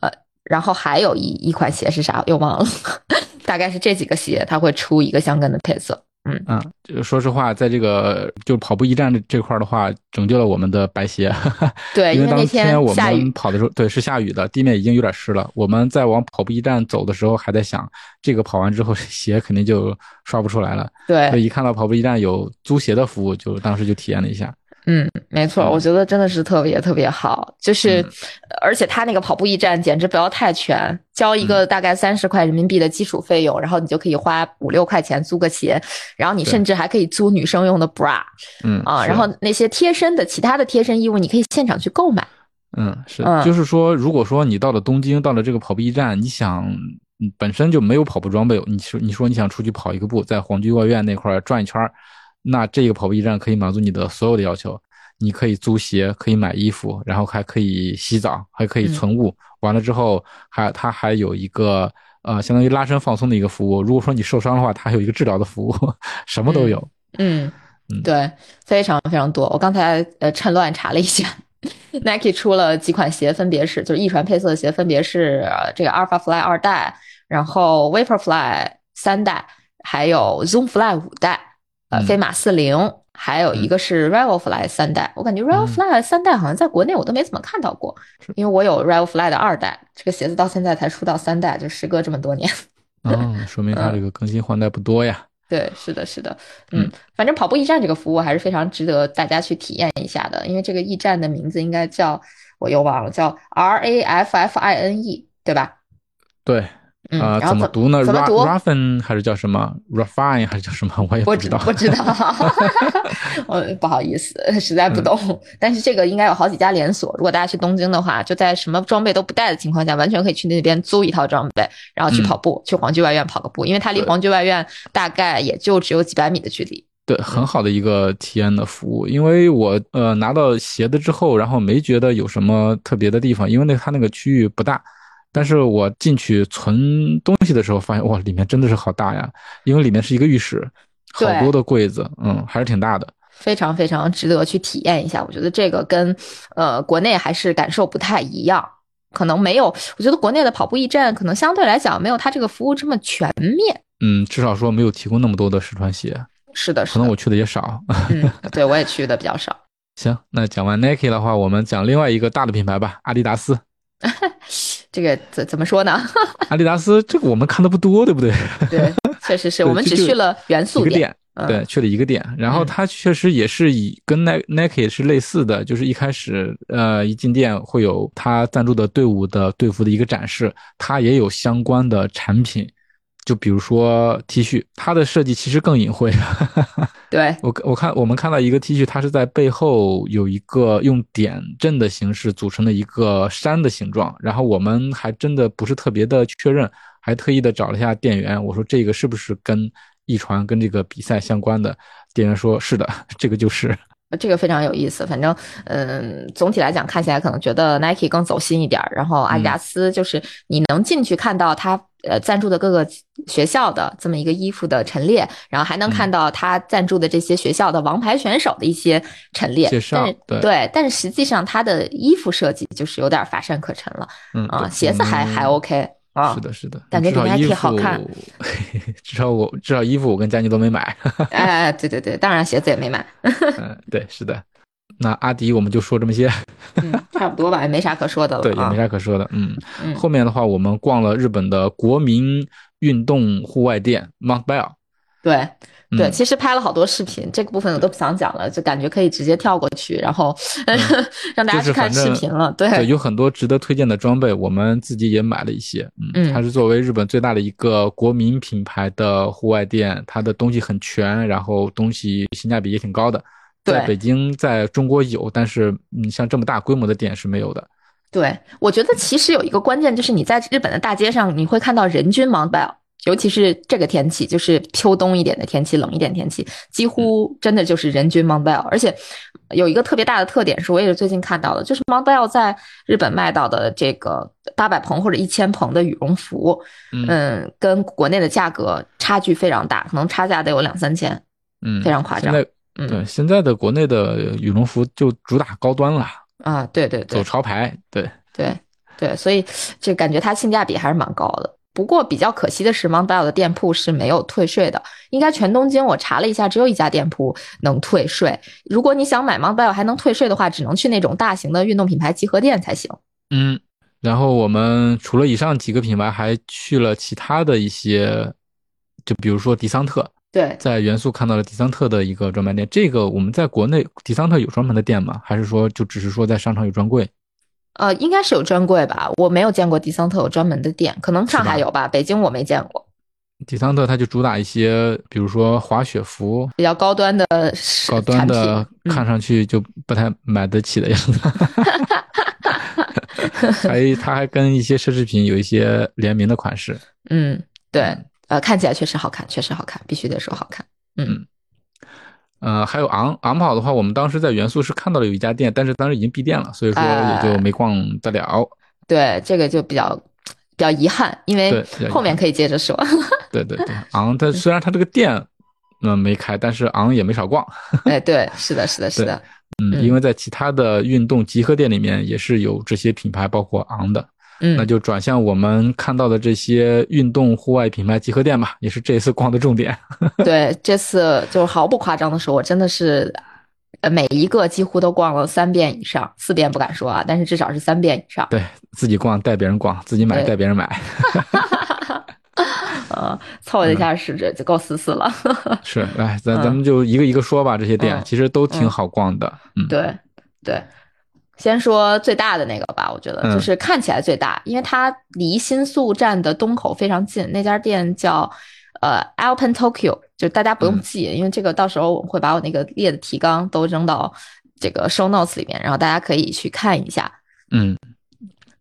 呃，然后还有一一款鞋是啥？又忘了，[laughs] 大概是这几个鞋，它会出一个相跟的配色。嗯嗯，就说实话，在这个就跑步驿站这块的话，拯救了我们的白鞋。[laughs] 对，因为当天我们跑的时候，对，是下雨的，地面已经有点湿了。我们在往跑步驿站走的时候，还在想，这个跑完之后 [laughs] 鞋肯定就刷不出来了。对，所以一看到跑步驿站有租鞋的服务，就当时就体验了一下。嗯，没错，我觉得真的是特别特别好，就是，而且他那个跑步驿站简直不要太全，交一个大概三十块人民币的基础费用，然后你就可以花五六块钱租个鞋，然后你甚至还可以租女生用的 bra，嗯啊，然后那些贴身的其他的贴身衣物，你可以现场去购买。嗯，是，就是说，如果说你到了东京，到了这个跑步驿站，你想本身就没有跑步装备，你说你说你想出去跑一个步，在皇居外院那块转一圈。那这个跑步驿站可以满足你的所有的要求，你可以租鞋，可以买衣服，然后还可以洗澡，还可以存物。完了之后，还它还有一个呃，相当于拉伸放松的一个服务。如果说你受伤的话，它还有一个治疗的服务，[laughs] 什么都有。嗯嗯，对，非常非常多。我刚才呃趁乱查了一下，[laughs] Nike 出了几款鞋，分别是就是一传配色的鞋，分别是这个 Alpha Fly 二代，然后 Vaporfly 三代，还有 Zoom Fly 五代。呃，飞马四零，还有一个是 Rival Fly 三代，我感觉 Rival Fly 三代好像在国内我都没怎么看到过，因为我有 Rival Fly 的二代，这个鞋子到现在才出到三代，就时隔这么多年。哦，说明它这个更新换代不多呀。[laughs] 对，是的，是的，嗯，反正跑步驿站这个服务还是非常值得大家去体验一下的，因为这个驿站的名字应该叫我又忘了，叫 R A F F I N E，对吧？对。啊，怎么读呢？Raffin 还是叫什么？Raffine 还是叫什么？我也不知道。不知道，[laughs] 我不好意思，实在不懂。但是这个应该有好几家连锁。如果大家去东京的话，就在什么装备都不带的情况下，完全可以去那边租一套装备，然后去跑步，去皇居外院跑个步，因为它离皇居外院大概也就只有几百米的距离。对，很好的一个体验的服务。因为我呃拿到鞋子之后，然后没觉得有什么特别的地方，因为那它那个区域不大。但是我进去存东西的时候，发现哇，里面真的是好大呀！因为里面是一个浴室，好多的柜子，嗯，还是挺大的，非常非常值得去体验一下。我觉得这个跟呃国内还是感受不太一样，可能没有。我觉得国内的跑步驿站可能相对来讲没有它这个服务这么全面。嗯，至少说没有提供那么多的试穿鞋。是的，可能我去的也少。嗯，对我也去的比较少。[laughs] 行，那讲完 Nike 的话，我们讲另外一个大的品牌吧，阿迪达斯。[laughs] 这个怎怎么说呢？[laughs] 阿迪达斯这个我们看的不多，对不对？对，确实是我们只去了元素店，对，去了一个店。然后它确实也是以跟 Nike 是类似的，就是一开始呃一进店会有他赞助的队伍的队服的一个展示，它也有相关的产品就比如说 T 恤，它的设计其实更隐晦。[laughs] 对我我看我们看到一个 T 恤，它是在背后有一个用点阵的形式组成的一个山的形状，然后我们还真的不是特别的确认，还特意的找了一下店员，我说这个是不是跟一传跟这个比赛相关的？店员说是的，这个就是。这个非常有意思，反正，嗯，总体来讲看起来可能觉得 Nike 更走心一点，然后阿迪达斯就是你能进去看到它呃赞助的各个学校的这么一个衣服的陈列，然后还能看到他赞助的这些学校的王牌选手的一些陈列，介绍对，但是实际上他的衣服设计就是有点乏善可陈了，嗯啊，鞋子还还 OK。啊，是的，是的，感觉比 Nike 好看。[laughs] 至少我至少衣服我跟佳妮都没买。哎，对对对，当然鞋子也没买。[laughs] 嗯，对，是的。那阿迪我们就说这么些，差不多吧，也没啥可说的了。对，也没啥可说的。嗯，后面的话我们逛了日本的国民运动户外店 Mount Bell。对。对，其实拍了好多视频，这个部分我都不想讲了，就感觉可以直接跳过去，然后 [laughs] 让大家去看视频了。对，有很多值得推荐的装备，我们自己也买了一些。嗯，它是作为日本最大的一个国民品牌的户外店，它的东西很全，然后东西性价比也挺高的。在北京，在中国有，但是你，像这么大规模的店是没有的。对，我觉得其实有一个关键就是你在日本的大街上，你会看到人均 Mount Bell。尤其是这个天气，就是秋冬一点的天气，冷一点天气，几乎真的就是人均 Mont Bell。而且有一个特别大的特点，是我也是最近看到的，就是 Mont Bell 在日本卖到的这个八百蓬或者一千蓬的羽绒服，嗯，跟国内的价格差距非常大，可能差价得有两三千，嗯，非常夸张。对，现在的国内的羽绒服就主打高端了啊，对对对，走潮牌，对对对，所以就感觉它性价比还是蛮高的。不过比较可惜的是，Mount Bell 的店铺是没有退税的。应该全东京我查了一下，只有一家店铺能退税。如果你想买 Mount Bell 还能退税的话，只能去那种大型的运动品牌集合店才行。嗯，然后我们除了以上几个品牌，还去了其他的一些，就比如说迪桑特。对，在元素看到了迪桑特的一个专卖店。这个我们在国内迪桑特有专门的店吗？还是说就只是说在商场有专柜？呃，应该是有专柜吧，我没有见过迪桑特有专门的店，可能上海有吧，北京我没见过。迪桑特它就主打一些，比如说滑雪服，比较高端的高端的，看上去就不太买得起的样子。[laughs] 还它还跟一些奢侈品有一些联名的款式。嗯，对，呃，看起来确实好看，确实好看，必须得说好看。嗯。呃，还有昂昂跑的话，我们当时在元素是看到了有一家店，但是当时已经闭店了，所以说也就没逛得了。对，这个就比较比较遗憾，因为后面可以接着说。[laughs] 对对对，昂它虽然它这个店嗯没开，但是昂也没少逛。[laughs] 哎，对，是的，是的，是的。嗯，因为在其他的运动集合店里面也是有这些品牌，包括昂的。嗯，那就转向我们看到的这些运动户外品牌集合店吧，也是这次逛的重点。[laughs] 对，这次就毫不夸张的说，我真的是，呃，每一个几乎都逛了三遍以上，四遍不敢说啊，但是至少是三遍以上。对自己逛带别人逛，自己买带别人买。[laughs] 呃，凑了一下试着就够死死了。[laughs] 是，来，咱咱们就一个一个说吧，这些店其实都挺好逛的。嗯，对，对。先说最大的那个吧，我觉得就是看起来最大，因为它离新宿站的东口非常近。那家店叫呃 Alpen Tokyo，就大家不用记，因为这个到时候我会把我那个列的提纲都扔到这个 show notes 里面，然后大家可以去看一下。嗯，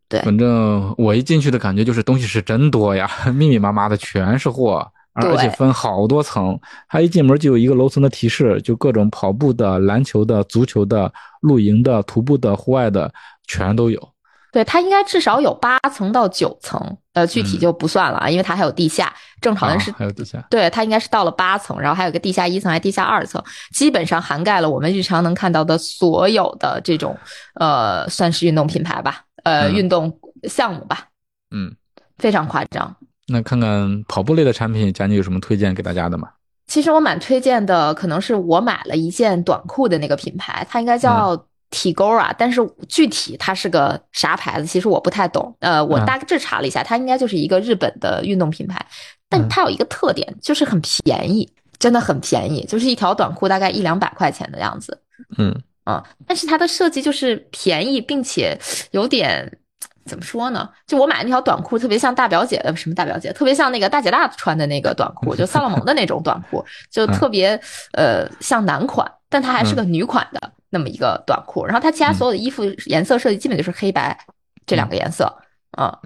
对，反正我一进去的感觉就是东西是真多呀，密密麻麻的全是货。而且分好多层，它一进门就有一个楼层的提示，就各种跑步的、篮球的、足球的、露营的、徒步的、户外的，全都有。对，它应该至少有八层到九层，呃，具体就不算了啊，因为它还有地下。正常的是还有地下。对，它应该是到了八层，然后还有个地下一层，还地下二层，基本上涵盖了我们日常能看到的所有的这种，呃，算是运动品牌吧，呃，运动项目吧。嗯，非常夸张。那看看跑步类的产品，佳妮有什么推荐给大家的吗？其实我蛮推荐的，可能是我买了一件短裤的那个品牌，它应该叫 Tigora，但是具体它是个啥牌子，其实我不太懂。呃，我大致查了一下，它应该就是一个日本的运动品牌，但它有一个特点，就是很便宜，真的很便宜，就是一条短裤大概一两百块钱的样子。嗯啊，但是它的设计就是便宜，并且有点。怎么说呢？就我买的那条短裤特别像大表姐的，什么大表姐，特别像那个大姐大穿的那个短裤，就萨洛蒙的那种短裤，[laughs] 就特别呃像男款，但它还是个女款的那么一个短裤。然后它其他所有的衣服颜色设计基本就是黑白这两个颜色啊。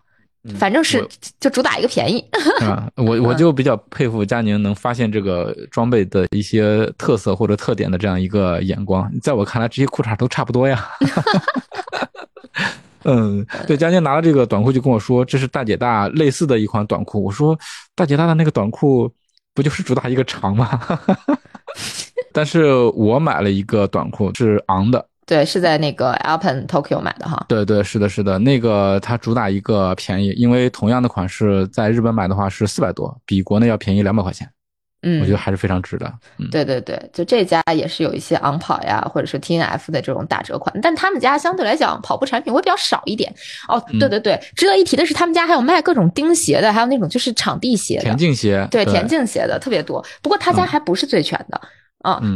反正是就主打一个便宜，[laughs] 啊，我我就比较佩服佳宁能发现这个装备的一些特色或者特点的这样一个眼光。在我看来，这些裤衩都差不多呀。[laughs] 嗯，对，佳宁拿了这个短裤就跟我说，这是大姐大类似的一款短裤。我说，大姐大的那个短裤不就是主打一个长吗？[laughs] 但是我买了一个短裤，是昂的。对，是在那个 Alpen Tokyo 买的哈。对对，是的，是的，那个它主打一个便宜，因为同样的款式在日本买的话是四百多，比国内要便宜两百块钱。嗯，我觉得还是非常值的。对对对，就这家也是有一些昂跑呀，或者是 T N F 的这种打折款，但他们家相对来讲跑步产品会比较少一点。哦，对对对，值得一提的是，他们家还有卖各种钉鞋的，还有那种就是场地鞋、田径鞋，对田径鞋的特别多。不过他家还不是最全的。嗯，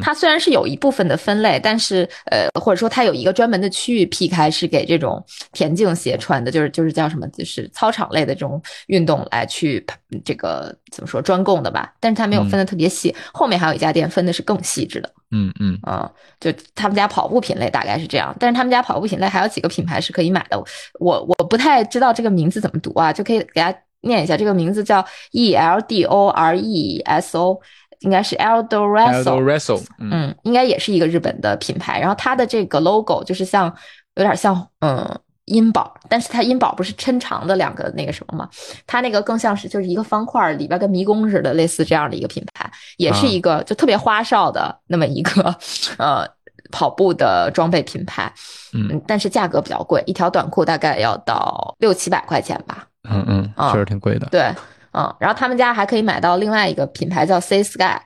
它虽然是有一部分的分类，但是呃，或者说它有一个专门的区域劈开是给这种田径鞋穿的，就是就是叫什么，就是操场类的这种运动来去这个怎么说专供的吧？但是它没有分的特别细，后面还有一家店分的是更细致的。嗯嗯啊，就他们家跑步品类大概是这样，但是他们家跑步品类还有几个品牌是可以买的，我我不太知道这个名字怎么读啊，就可以给大家念一下，这个名字叫 E L D O R E S O。应该是 Eldoresso，嗯，应该也是一个日本的品牌。然后它的这个 logo 就是像有点像嗯音宝，但是它音宝不是抻长的两个那个什么吗？它那个更像是就是一个方块里边跟迷宫似的，类似这样的一个品牌，也是一个就特别花哨的那么一个呃跑步的装备品牌。嗯，但是价格比较贵，一条短裤大概要到六七百块钱吧。嗯嗯，确实挺贵的。对。嗯，然后他们家还可以买到另外一个品牌叫 C Sky，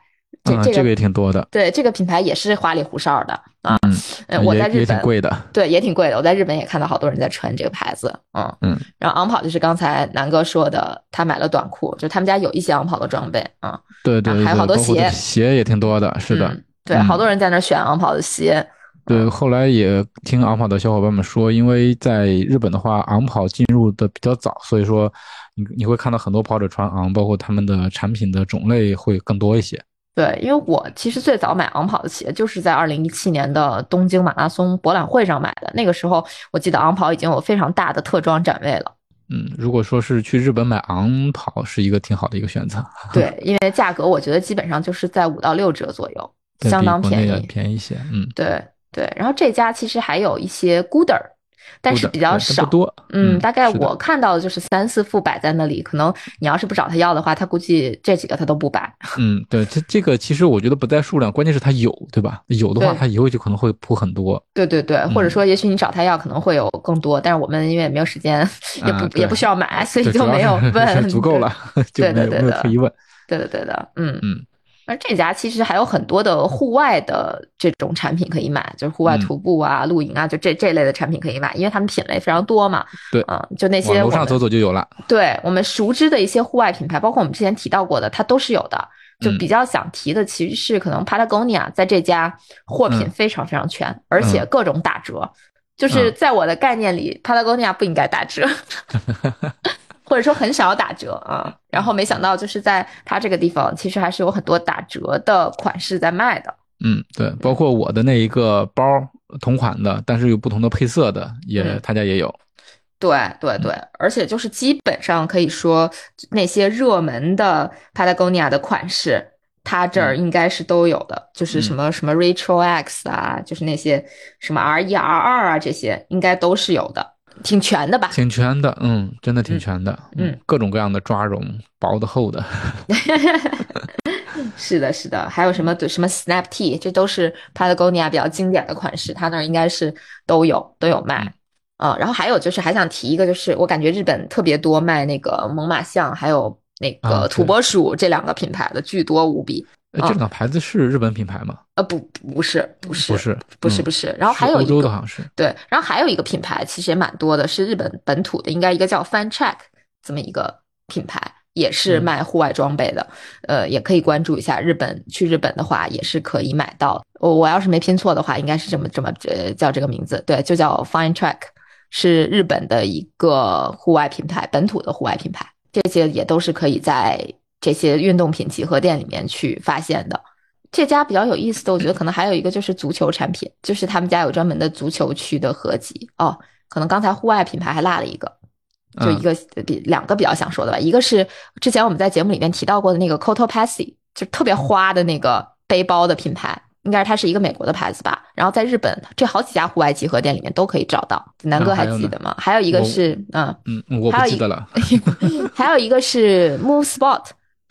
这这个也挺多的。对，这个品牌也是花里胡哨的啊。嗯，我在日本也挺贵的。对，也挺贵的。我在日本也看到好多人在穿这个牌子。嗯嗯。然后昂跑就是刚才南哥说的，他买了短裤，就他们家有一些昂跑的装备啊。对对，还有好多鞋，鞋也挺多的。是的。对，好多人在那选昂跑的鞋。对，后来也听昂跑的小伙伴们说，因为在日本的话，昂跑进入的比较早，所以说。你你会看到很多跑者穿昂，包括他们的产品的种类会更多一些。对，因为我其实最早买昂跑的鞋，就是在二零一七年的东京马拉松博览会上买的。那个时候，我记得昂跑已经有非常大的特装展位了。嗯，如果说是去日本买昂跑，是一个挺好的一个选择。对，因为价格我觉得基本上就是在五到六折左右，相当便宜，便宜一些。嗯，对对。然后这家其实还有一些 Gooder。但是比较少，多。嗯，大概我看到的就是三四副摆在那里，可能你要是不找他要的话，他估计这几个他都不摆。[laughs] 嗯，对，这这个其实我觉得不在数量，关键是他有，对吧？有的话，他以后就可能会铺很多。对对对，或者说也许你找他要可能会有更多，但是我们因为也没有时间，也不也不需要买，所以就没有问。[laughs] 足够了，[laughs] 就没有没有特意问。对的对的，嗯嗯。而这家其实还有很多的户外的这种产品可以买，就是户外徒步啊、露营啊，就这这类的产品可以买，因为他们品类非常多嘛。对，嗯，就那些楼上走走就有了。对我们熟知的一些户外品牌，包括我们之前提到过的，它都是有的。就比较想提的，其实是可能 Patagonia 在这家货品非常非常全，而且各种打折。就是在我的概念里，Patagonia 不应该打折。[laughs] 或者说很少打折啊，然后没想到就是在它这个地方，其实还是有很多打折的款式在卖的。嗯，对，包括我的那一个包，同款的，但是有不同的配色的，也他家也有。对对对，而且就是基本上可以说那些热门的 Patagonia 的款式，它这儿应该是都有的，就是什么什么 Retro X 啊，就是那些什么 R 一 R 二啊，这些应该都是有的。挺全的吧？挺全的，嗯，真的挺全的，嗯，各种各样的抓绒，薄的、厚的。[laughs] 是的，是的，还有什么什么 Snap T，这都是 Patagonia 比较经典的款式，它那儿应该是都有都有卖。嗯，然后还有就是还想提一个，就是我感觉日本特别多卖那个猛犸象，还有那个土拨鼠这两个品牌的巨多无比。这两个牌子是日本品牌吗？呃，不，不是，不是，不是，不是，不是。然后还有一个，好像是对，然后还有一个品牌，其实也蛮多的，是日本本土的，应该一个叫 Fun Track 这么一个品牌，也是卖户外装备的。呃，也可以关注一下。日本去日本的话，也是可以买到。我我要是没拼错的话，应该是这么这么呃叫这个名字，对，就叫 Fun Track。是日本的一个户外品牌，本土的户外品牌，这些也都是可以在这些运动品集合店里面去发现的。这家比较有意思的，我觉得可能还有一个就是足球产品，就是他们家有专门的足球区的合集哦。可能刚才户外品牌还落了一个，就一个比两个比较想说的吧。一个是之前我们在节目里面提到过的那个 Cotopaxi，就特别花的那个背包的品牌，应该是它是一个美国的牌子吧。然后在日本这好几家户外集合店里面都可以找到。南哥还记得吗？还有一个是嗯嗯，我不记得了。还有一个 [laughs] 是 Move Spot。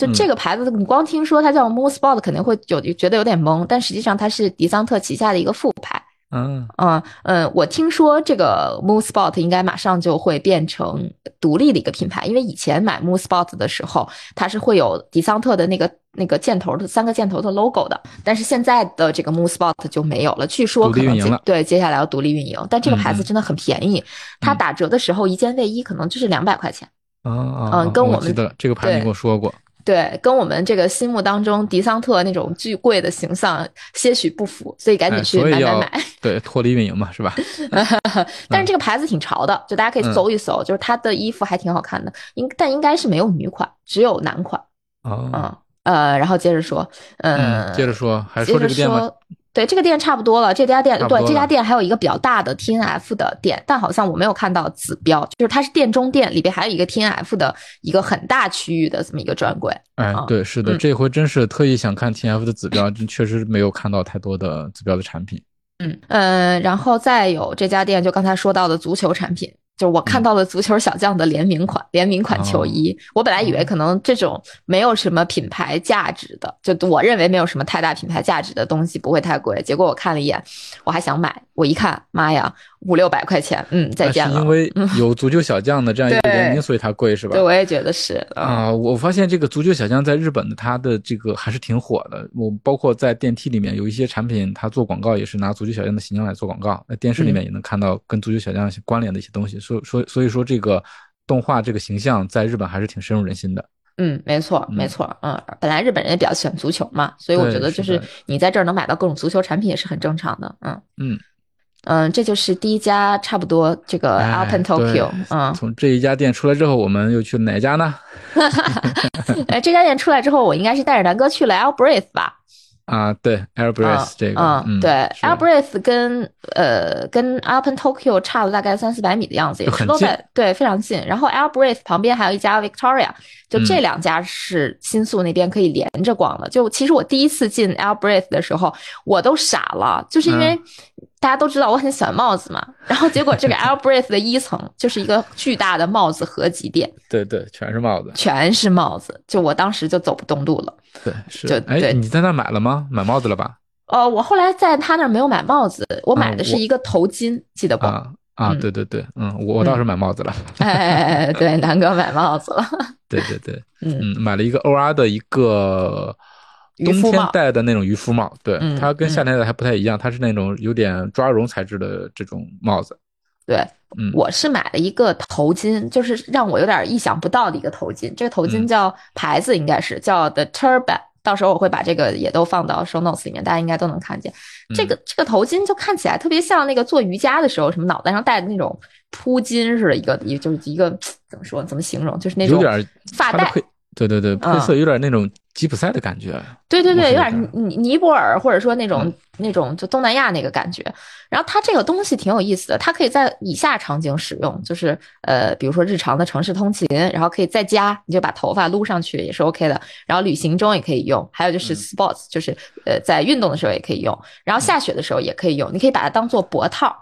就这个牌子，你光听说它叫 Moon Sport，肯定会有觉得有点懵。但实际上它是迪桑特旗下的一个副牌。嗯嗯嗯，我听说这个 Moon Sport 应该马上就会变成独立的一个品牌，因为以前买 Moon Sport 的时候，它是会有迪桑特的那个那个箭头的三个箭头的 logo 的。但是现在的这个 Moon Sport 就没有了，据说可能对接下来要独立运营。但这个牌子真的很便宜，它打折的时候一件卫衣可能就是两百块钱。嗯嗯，跟我们记得这个牌子你跟我说过。对，跟我们这个心目当中迪桑特那种巨贵的形象些许不符，所以赶紧去买买买。[laughs] 对，脱离运营嘛，是吧？[laughs] 但是这个牌子挺潮的，就大家可以搜一搜，就是它的衣服还挺好看的，应但应该是没有女款，只有男款。哦，嗯呃，然后接着说，嗯，接着说，还说这个店吗？对，这个店差不多了。这家店对这家店还有一个比较大的 T N F 的店，但好像我没有看到子标，就是它是店中店，里边还有一个 T N F 的一个很大区域的这么一个专柜。哎，对，是的，这回真是特意想看 T N F 的子标，确实没有看到太多的子标的产品。嗯呃，然后再有这家店，就刚才说到的足球产品。就是我看到了足球小将的联名款，联名款球衣。我本来以为可能这种没有什么品牌价值的，就我认为没有什么太大品牌价值的东西不会太贵。结果我看了一眼，我还想买，我一看，妈呀！五六百块钱，嗯，再见了。因为 [laughs] 有足球小将的这样一个联名，所以它贵是吧？对，我也觉得是啊。我发现这个足球小将在日本的它的这个还是挺火的。我包括在电梯里面有一些产品，它做广告也是拿足球小将的形象来做广告。那电视里面也能看到跟足球小将关联的一些东西。所所所以说这个动画这个形象在日本还是挺深入人心的。嗯，没错，没错。嗯，本来日本人也比较喜欢足球嘛，所以我觉得就是你在这儿能买到各种足球产品也是很正常的。嗯嗯。嗯，这就是第一家，差不多这个 Alpen Tokyo。嗯，从这一家店出来之后，我们又去哪家呢？[laughs] 哎，这家店出来之后，我应该是带着南哥去了 Albraith 吧？啊，对，Albraith 这个，嗯，对，Albraith 跟呃跟 Open Tokyo 差了大概三四百米的样子，也是都在对非常近。然后 Albraith 旁边还有一家 Victoria，就这两家是新宿那边可以连着逛的。就其实我第一次进 Albraith 的时候，我都傻了，就是因为。大家都知道我很喜欢帽子嘛，然后结果这个 [laughs] Albraith 的一层就是一个巨大的帽子合集店，对对，全是帽子，全是帽子，就我当时就走不动路了。对，是，就哎，你在那买了吗？买帽子了吧？呃，我后来在他那儿没有买帽子，我买的是一个头巾，记得不？啊啊，对对对，嗯，我我倒是买帽子了。[laughs] 哎，对，[laughs] 南哥买帽子了。[laughs] 对对对，嗯，买了一个 OR 的一个。冬天戴的那种渔夫帽，对它跟夏天的还不太一样，它是那种有点抓绒材质的这种帽子。对，嗯，我是买了一个头巾，就是让我有点意想不到的一个头巾。这个头巾叫牌子应该是叫 The Turban，到时候我会把这个也都放到 Show Notes 里面，大家应该都能看见。这个这个头巾就看起来特别像那个做瑜伽的时候，什么脑袋上戴的那种铺巾似的，一个一就是一个怎么说？怎么形容？就是那种发带。对对对，配色有点那种吉普赛的感觉。对对对，有点尼尼泊尔或者说那种那种就东南亚那个感觉。然后它这个东西挺有意思的，它可以在以下场景使用，就是呃，比如说日常的城市通勤，然后可以在家你就把头发撸上去也是 OK 的。然后旅行中也可以用，还有就是 sports，就是呃在运动的时候也可以用，然后下雪的时候也可以用。你可以把它当做脖套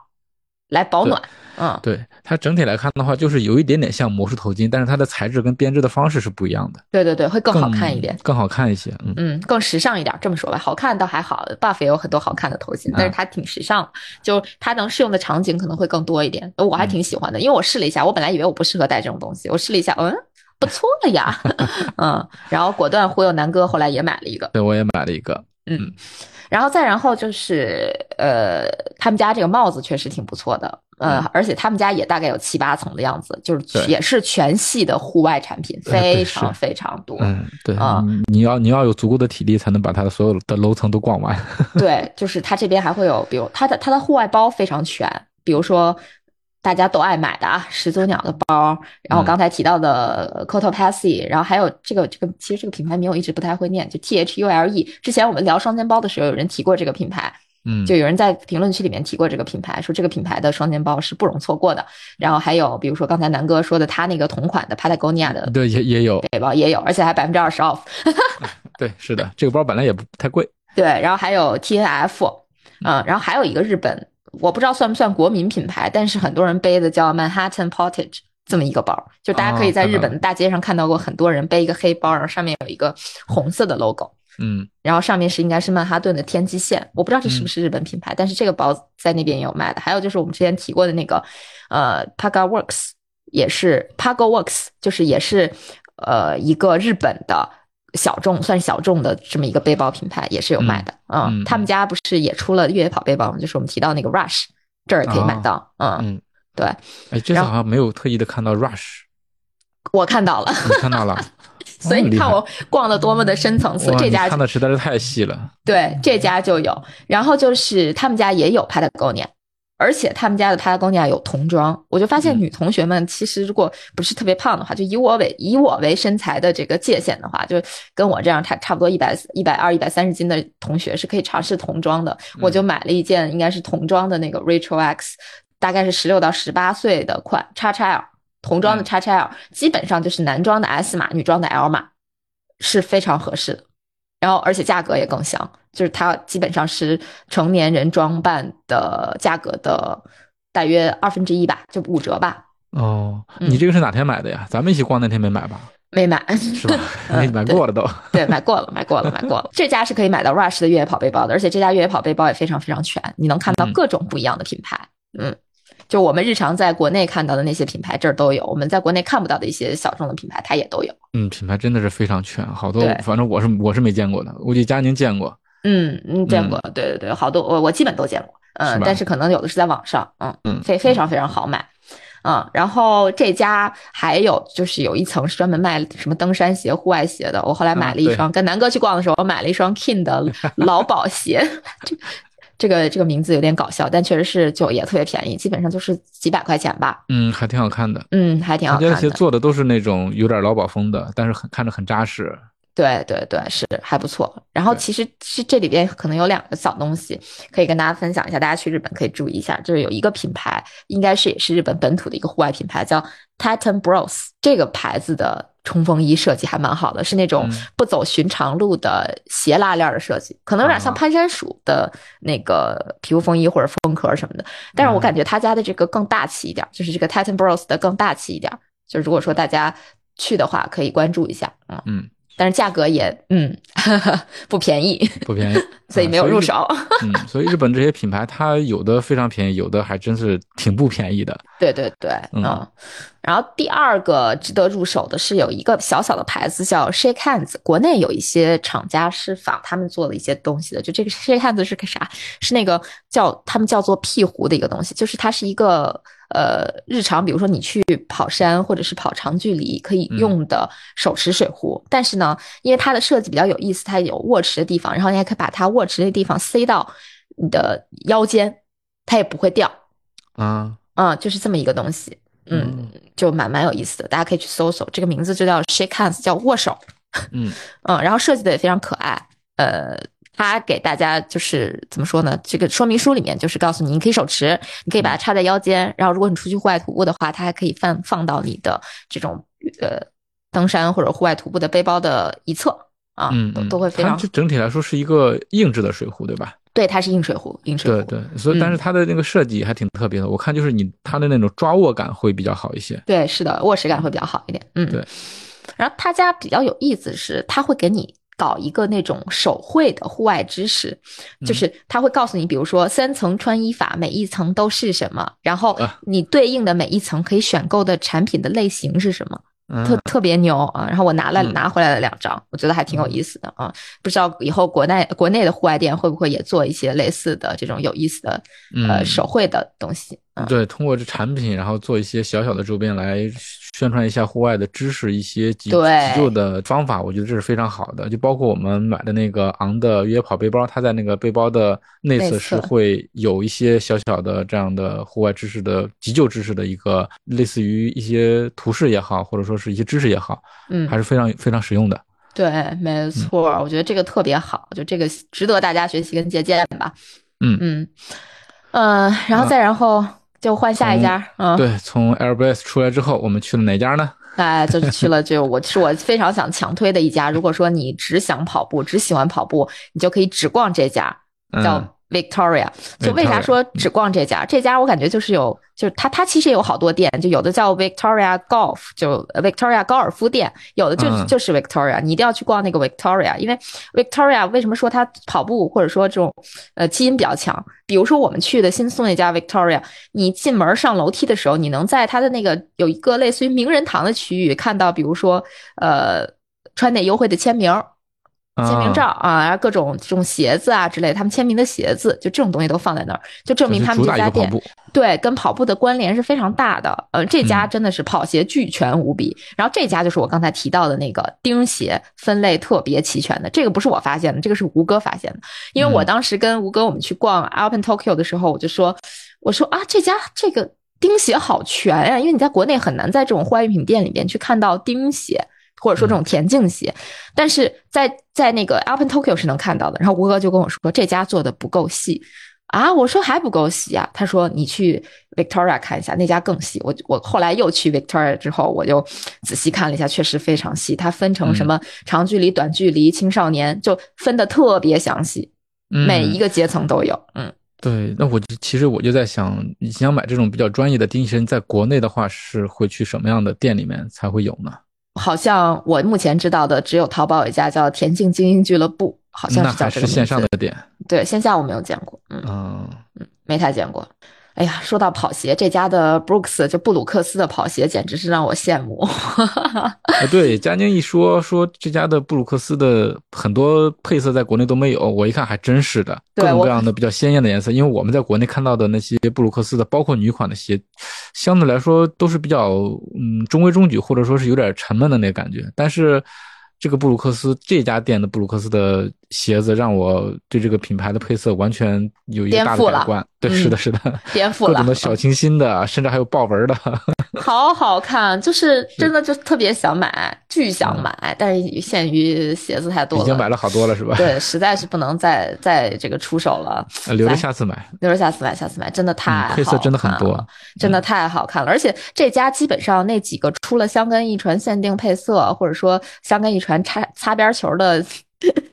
来保暖。嗯，对它整体来看的话，就是有一点点像魔术头巾，但是它的材质跟编织的方式是不一样的。对对对，会更好看一点，更好看一些。嗯嗯，更时尚一点。这么说吧，好看倒还好，buff 也有很多好看的头巾，但是它挺时尚，就它能适用的场景可能会更多一点。我还挺喜欢的，因为我试了一下，我本来以为我不适合戴这种东西，我试了一下，嗯，不错了呀。[laughs] 嗯，然后果断忽悠南哥，后来也买了一个。对，我也买了一个。嗯。然后再然后就是，呃，他们家这个帽子确实挺不错的，呃，而且他们家也大概有七八层的样子，就是也是全系的户外产品，非常非常多。嗯，对啊，你要你要有足够的体力才能把它的所有的楼层都逛完。对，就是它这边还会有，比如它的它的户外包非常全，比如说大家都爱买的啊，始祖鸟的包，然后刚才提到的 Cotopaxi，然后还有这个这个，其实这个品牌名我一直不太会念，就 T H U L E。之前我们聊双肩包的时候，有人提过这个品牌，嗯，就有人在评论区里面提过这个品牌，说这个品牌的双肩包是不容错过的。然后还有比如说刚才南哥说的，他那个同款的 Patagonia 的对也也有背包也有，而且还百分之二十 off。[laughs] 对，是的，这个包本来也不太贵。对，然后还有 T N F，嗯，然后还有一个日本。我不知道算不算国民品牌，但是很多人背的叫 Manhattan Portage 这么一个包，就大家可以在日本的大街上看到过很多人背一个黑包，然后上面有一个红色的 logo，嗯，然后上面是应该是曼哈顿的天际线，我不知道这是不是日本品牌，但是这个包在那边也有卖的。还有就是我们之前提过的那个，呃，Paga Works 也是 Paga Works，就是也是呃一个日本的。小众算是小众的这么一个背包品牌也是有卖的，嗯，他们家不是也出了越野跑背包吗？就是我们提到那个 Rush，这儿可以买到，嗯嗯，对，哎，这次好像没有特意的看到 Rush，我看到了，你看到了，[laughs] 所以你看我逛的多么的深层次，这家看的实在是太细了，对，这家就有，然后就是他们家也有 Patagonia。而且他们家的 Patagonia 有童装，我就发现女同学们其实如果不是特别胖的话，就以我为以我为身材的这个界限的话，就跟我这样差差不多一百一百二一百三十斤的同学是可以尝试童装的。我就买了一件应该是童装的那个 Rachel X，大概是十六到十八岁的款 XXL 童装的 XXL，基本上就是男装的 S 码，女装的 L 码，是非常合适的。然后而且价格也更香。就是它基本上是成年人装扮的价格的大约二分之一吧，就五折吧。哦，你这个是哪天买的呀？咱们一起逛那天没买吧？没买，[laughs] 是吧？[laughs] 买过了都。对，买过了，买过了，买过了。这家是可以买到 Rush 的越野跑背包的，而且这家越野跑背包也非常非常全，你能看到各种不一样的品牌。嗯。就我们日常在国内看到的那些品牌，这儿都有；我们在国内看不到的一些小众的品牌，它也都有。嗯，品牌真的是非常全，好多。反正我是我是没见过的，估计佳宁见过。嗯嗯，见过，对对对，好多我我基本都见过，嗯，但是可能有的是在网上，嗯嗯，非非常非常好买，嗯，然后这家还有就是有一层是专门卖什么登山鞋、户外鞋的，我后来买了一双，跟南哥去逛的时候，我买了一双 King 的劳保鞋，这 [laughs] 这个这个名字有点搞笑，但确实是就也特别便宜，基本上就是几百块钱吧，嗯，还挺好看的，嗯，还挺好看的，这些做的都是那种有点劳保风的，但是很看着很扎实。对对对，是还不错。然后其实是这里边可能有两个小东西可以跟大家分享一下，大家去日本可以注意一下。就是有一个品牌，应该是也是日本本土的一个户外品牌，叫 Titan Bros。这个牌子的冲锋衣设计还蛮好的，是那种不走寻常路的斜拉链的设计，可能有点像攀山鼠的那个皮肤风衣或者风壳什么的。但是我感觉他家的这个更大气一点，就是这个 Titan Bros 的更大气一点。就如果说大家去的话，可以关注一下。嗯嗯。但是价格也嗯 [laughs] 不便宜，不便宜，所以没有入手。嗯，所以日本这些品牌，它有的非常便宜，有的还真是挺不便宜的。对对对，嗯。然后第二个值得入手的是有一个小小的牌子叫 Shake Hands，国内有一些厂家是仿他们做的一些东西的。就这个 Shake Hands 是个啥？是那个叫他们叫做屁壶的一个东西，就是它是一个。呃，日常比如说你去跑山或者是跑长距离可以用的手持水壶，但是呢，因为它的设计比较有意思，它有握持的地方，然后你还可以把它握持的地方塞到你的腰间，它也不会掉。啊，嗯，就是这么一个东西，嗯，就蛮蛮有意思的，大家可以去搜搜，这个名字就叫 Shake Hands，叫握手。嗯 [laughs] 嗯，然后设计的也非常可爱，呃。他给大家就是怎么说呢？这个说明书里面就是告诉你，你可以手持，你可以把它插在腰间，然后如果你出去户外徒步的话，它还可以放放到你的这种呃登山或者户外徒步的背包的一侧啊，都都会非常。它整体来说是一个硬质的水壶，对吧？对，它是硬水壶，硬水壶。对对，所以但是它的那个设计还挺特别的，我看就是你它的那种抓握感会比较好一些。对，是的，握持感会比较好一点。嗯，对。然后他家比较有意思是，他会给你。搞一个那种手绘的户外知识，就是他会告诉你，比如说三层穿衣法，每一层都是什么，然后你对应的每一层可以选购的产品的类型是什么，特特别牛啊！然后我拿了拿回来了两张，我觉得还挺有意思的啊。不知道以后国内国内的户外店会不会也做一些类似的这种有意思的呃手绘的东西。对，通过这产品，然后做一些小小的周边来宣传一下户外的知识，一些急急救的方法，我觉得这是非常好的。就包括我们买的那个昂的越野跑背包，它在那个背包的内侧是会有一些小小的这样的户外知识的急救知识的一个，类似于一些图示也好，或者说是一些知识也好，嗯，还是非常非常实用的。对，没错，我觉得这个特别好，就这个值得大家学习跟借鉴吧。嗯嗯嗯，然后再然后。就换下一家，嗯，对，从 Airbus 出来之后，我们去了哪家呢？哎，就是去了，[laughs] 就我是我非常想强推的一家。如果说你只想跑步，只喜欢跑步，你就可以只逛这家，叫。Victoria，就为啥说只逛这家？这家我感觉就是有，就是它它其实也有好多店，就有的叫 Victoria Golf，就 Victoria 高尔夫店，有的就就是 Victoria，你一定要去逛那个 Victoria，因为 Victoria 为什么说它跑步或者说这种呃基因比较强？比如说我们去的新宿那家 Victoria，你进门上楼梯的时候，你能在它的那个有一个类似于名人堂的区域看到，比如说呃川内优惠的签名。签名照啊，然后各种这种鞋子啊之类，他们签名的鞋子，就这种东西都放在那儿，就证明他们这家店对跟跑步的关联是非常大的。呃，这家真的是跑鞋俱全无比。然后这家就是我刚才提到的那个钉鞋分类特别齐全的，这个不是我发现的，这个是吴哥发现的。因为我当时跟吴哥我们去逛 Alpen Tokyo 的时候，我就说，我说啊，这家这个钉鞋好全呀，因为你在国内很难在这种户外用品店里面去看到钉鞋。或者说这种田径鞋，但是在在那个 Alpen Tokyo 是能看到的。然后吴哥就跟我说，这家做的不够细啊。我说还不够细啊。他说你去 Victoria 看一下，那家更细。我我后来又去 Victoria 之后，我就仔细看了一下，确实非常细。它分成什么长距离、短距离、青少年，就分的特别详细，每一个阶层都有。嗯，对。那我其实我就在想，你想买这种比较专业的钉鞋，在国内的话是会去什么样的店里面才会有呢？好像我目前知道的只有淘宝有一家叫田径精英俱乐部，好像是叫这个是线上的店，对线下我没有见过，嗯。嗯，没太见过。哎呀，说到跑鞋，这家的 Brooks 就布鲁克斯的跑鞋简直是让我羡慕。[laughs] 对，佳宁一说说这家的布鲁克斯的很多配色在国内都没有，我一看还真是的，各种各样的比较鲜艳的颜色。因为我们在国内看到的那些布鲁克斯的，包括女款的鞋，相对来说都是比较嗯中规中矩，或者说是有点沉闷的那个感觉，但是。这个布鲁克斯这家店的布鲁克斯的鞋子，让我对这个品牌的配色完全有一个大的改观。对，是的，是的，颠 [laughs] 覆了。各种的小清新的，甚至还有豹纹的，[laughs] 好好看，就是真的就特别想买，巨想买，但是限于鞋子太多了，已经买了好多了，是吧？对，实在是不能再再这个出手了，留着下次买，留着下次买，下次买，真的太配色真的很多，真的太好看了。而且这家基本上那几个出了香根一传限定配色，或者说香根一传。擦擦边球的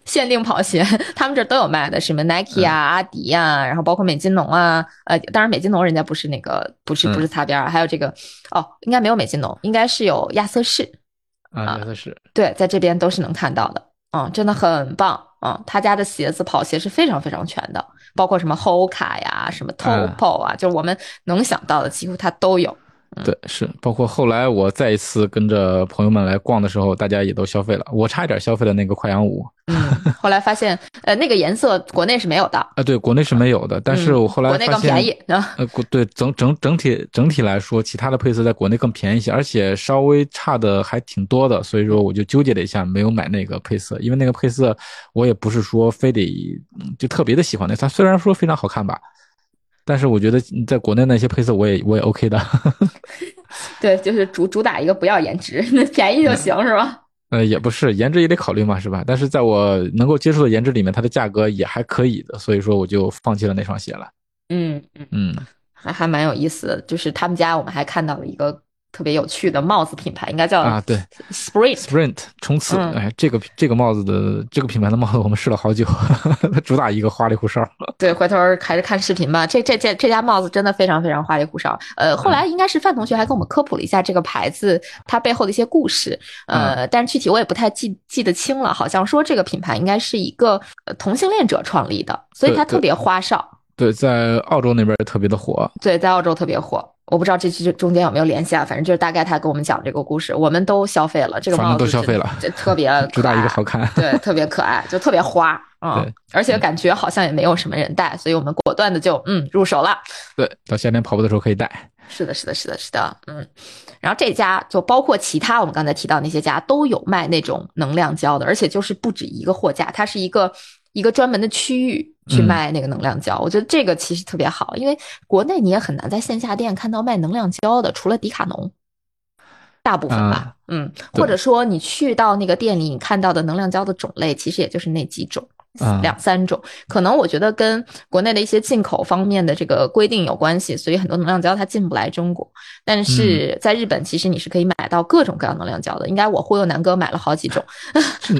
限定跑鞋，[laughs] 他们这都有卖的，什么 Nike 啊、阿迪啊，然后包括美津浓啊，呃，当然美津浓人家不是那个，不是不是擦边，还有这个哦，应该没有美津浓，应该是有亚瑟士啊，亚瑟士，对，在这边都是能看到的，嗯，真的很棒，嗯，他家的鞋子跑鞋是非常非常全的，包括什么 Hoka 呀、什么 Topo 啊，就是我们能想到的几乎它都有。对，是包括后来我再一次跟着朋友们来逛的时候，大家也都消费了。我差一点消费了那个快羊五，嗯，后来发现，呃，那个颜色国内是没有的。[laughs] 啊，对，国内是没有的。但是我后来国内更便宜啊。呃，对，整整整体整体来说，其他的配色在国内更便宜一些，而且稍微差的还挺多的。所以说，我就纠结了一下，没有买那个配色，因为那个配色我也不是说非得就特别的喜欢那。它虽然说非常好看吧。但是我觉得在国内那些配色我也我也 OK 的，[laughs] 对，就是主主打一个不要颜值，那便宜就行是吧？[laughs] 呃，也不是，颜值也得考虑嘛，是吧？但是在我能够接受的颜值里面，它的价格也还可以的，所以说我就放弃了那双鞋了。嗯嗯嗯，还还蛮有意思的，就是他们家我们还看到了一个。特别有趣的帽子品牌，应该叫啊，对，Sprint Sprint 冲刺。哎，这个这个帽子的这个品牌的帽子，我们试了好久，[laughs] 主打一个花里胡哨。对，回头还是看视频吧。这这这这家帽子真的非常非常花里胡哨。呃，后来应该是范同学还跟我们科普了一下这个牌子它背后的一些故事。呃，但是具体我也不太记记得清了，好像说这个品牌应该是一个同性恋者创立的，所以它特别花哨。对，在澳洲那边特别的火。对，在澳洲特别火。我不知道这期中间有没有联系啊？反正就是大概他跟我们讲这个故事，我们都消费了这个帽子，都消费了，特别 [laughs] 主打一个好看，对，特别可爱，就特别花，[laughs] 嗯，而且感觉好像也没有什么人戴，所以我们果断的就嗯入手了。对，到夏天跑步的时候可以带。是的，是的，是的，是的，嗯。然后这家就包括其他我们刚才提到那些家都有卖那种能量胶的，而且就是不止一个货架，它是一个一个专门的区域去卖那个能量胶。我觉得这个其实特别好，因为国内你也很难在线下店看到卖能量胶的，除了迪卡侬，大部分吧，嗯，或者说你去到那个店里，你看到的能量胶的种类其实也就是那几种。两三种，可能我觉得跟国内的一些进口方面的这个规定有关系，所以很多能量胶它进不来中国。但是在日本，其实你是可以买到各种各样能量胶的。应该我忽悠南哥买了好几种。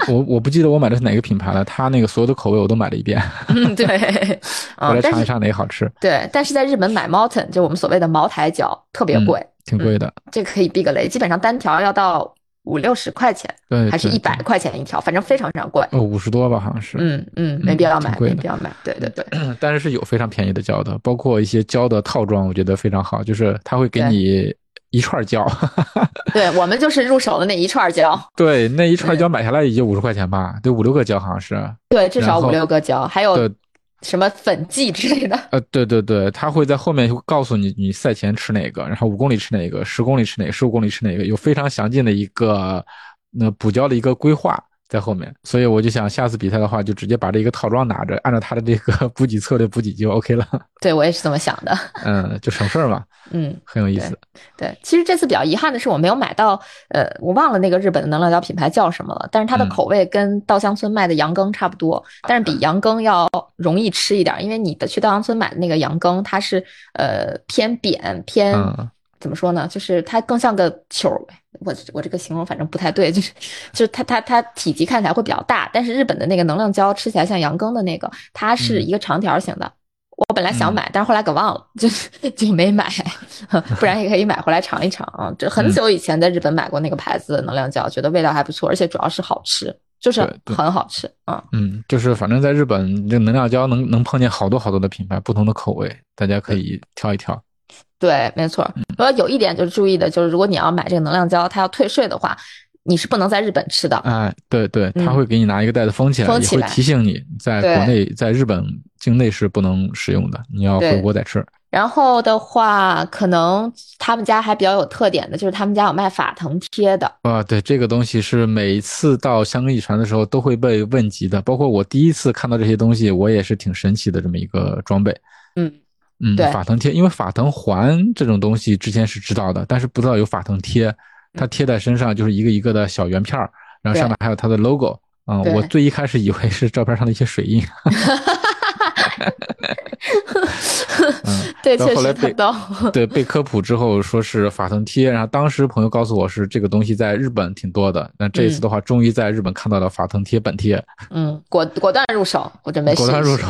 我我不记得我买的是哪个品牌了，他那个所有的口味我都买了一遍。嗯，对。[laughs] 我来尝一尝哪个好吃。对，但是在日本买 Mountain 就我们所谓的茅台胶特别贵，挺贵的。这个可以避个雷，基本上单条要到。五六十块钱，对，还是一百块钱一条，反正非常非常贵。哦，五十多吧，好像是。嗯嗯，没必要买，没必要买。对对对。[clears throat] 但是是有非常便宜的胶的，包括一些胶的套装，我觉得非常好，就是他会给你一串胶。[laughs] 对我们就是入手的那一串胶。[laughs] 对，那一串胶买下来也就五十块钱吧，得，五六个胶好像是。对，至少五六个胶，还有。什么粉剂之类的？呃，对对对，他会在后面就告诉你，你赛前吃哪个，然后五公里吃哪个，十公里吃哪个，十五公里吃哪个，有非常详尽的一个那补交的一个规划在后面。所以我就想，下次比赛的话，就直接把这个套装拿着，按照他的这个 [laughs] 补给策略补给就 OK 了。对我也是这么想的。嗯，就省事儿嘛。嗯，很有意思。对，其实这次比较遗憾的是，我没有买到，呃，我忘了那个日本的能量胶品牌叫什么了。但是它的口味跟稻香村卖的羊羹差不多，但是比羊羹要容易吃一点，因为你的去稻香村买的那个羊羹，它是呃偏扁偏怎么说呢？就是它更像个球。我我这个形容反正不太对，就是就是它它它体积看起来会比较大，但是日本的那个能量胶吃起来像羊羹的那个，它是一个长条形的。我本来想买，但是后来给忘了，就就没买，[laughs] 不然也可以买回来尝一尝啊。这很久以前在日本买过那个牌子的能量胶，觉得味道还不错，而且主要是好吃，就是很好吃啊。嗯，就是反正在日本，这能量胶能能碰见好多好多的品牌，不同的口味，大家可以挑一挑。对，没错。不过有一点就是注意的，就是如果你要买这个能量胶，它要退税的话。你是不能在日本吃的，哎，对对，他会给你拿一个袋子封起来，封起来，会提醒你在国内，在日本境内是不能使用的，你要回国再吃。然后的话，可能他们家还比较有特点的，就是他们家有卖法藤贴的。啊，对，这个东西是每次到香格里传的时候都会被问及的，包括我第一次看到这些东西，我也是挺神奇的这么一个装备。嗯嗯，对，法藤贴，因为法藤环这种东西之前是知道的，但是不知道有法藤贴。它贴在身上就是一个一个的小圆片儿，然后上面还有它的 logo。嗯，我最一开始以为是照片上的一些水印。[laughs] [laughs] [laughs] 嗯，对，确实被 [laughs] 对被科普之后说是法藤贴，然后当时朋友告诉我是这个东西在日本挺多的，那这一次的话终于在日本看到了法藤贴本贴。嗯，果果断入手，我准备果断入手，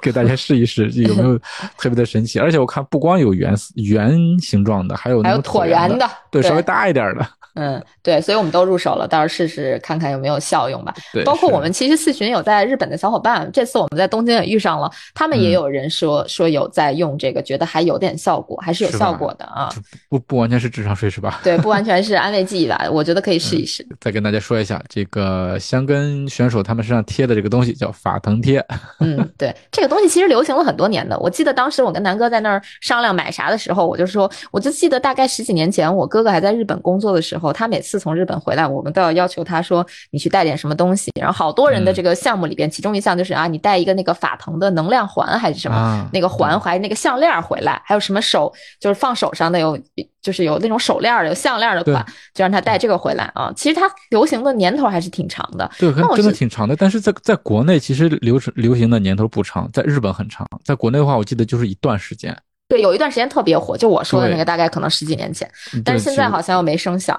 给大家试一试有没有特别的神奇。而且我看不光有圆圆形状的，还有还有椭圆的，对，稍微大一点的。嗯，对，所以我们都入手了，到时候试试看看有没有效用吧。对，包括我们其实四群有在日本的小伙伴，这次我们在东京也遇上了，他们也有人说说有在用这个，觉得还有点效果，还是有效果的啊。不不完全是智商税是吧？对，不完全是安慰剂吧？我觉得可以试一试。再跟大家说一下，这个香根选手他们身上贴的这个东西叫法藤贴。嗯，对，这个东西其实流行了很多年的。我记得当时我跟南哥在那儿商量买啥的时候，我就说，我就记得大概十几年前，我哥哥还在日本工作的时候，他每次从日本回来，我们都要要求他说你去带点什么东西。然后好多人的这个项目里边，其中一项就是啊，你带一个那个法藤的能量环还是什么那个环还那个项链回来，还有什么手就是放手上的有就是有那种手链的有项链的款，就让他带这个回来啊。其实它流行的年头还是挺长的，对，真的挺长的。但是在在国内其实流流行的年头不长，在日本很长。在国内的话，我记得就是一段时间。对，有一段时间特别火，就我说的那个，大概可能十几年前，但是现在好像又没声响。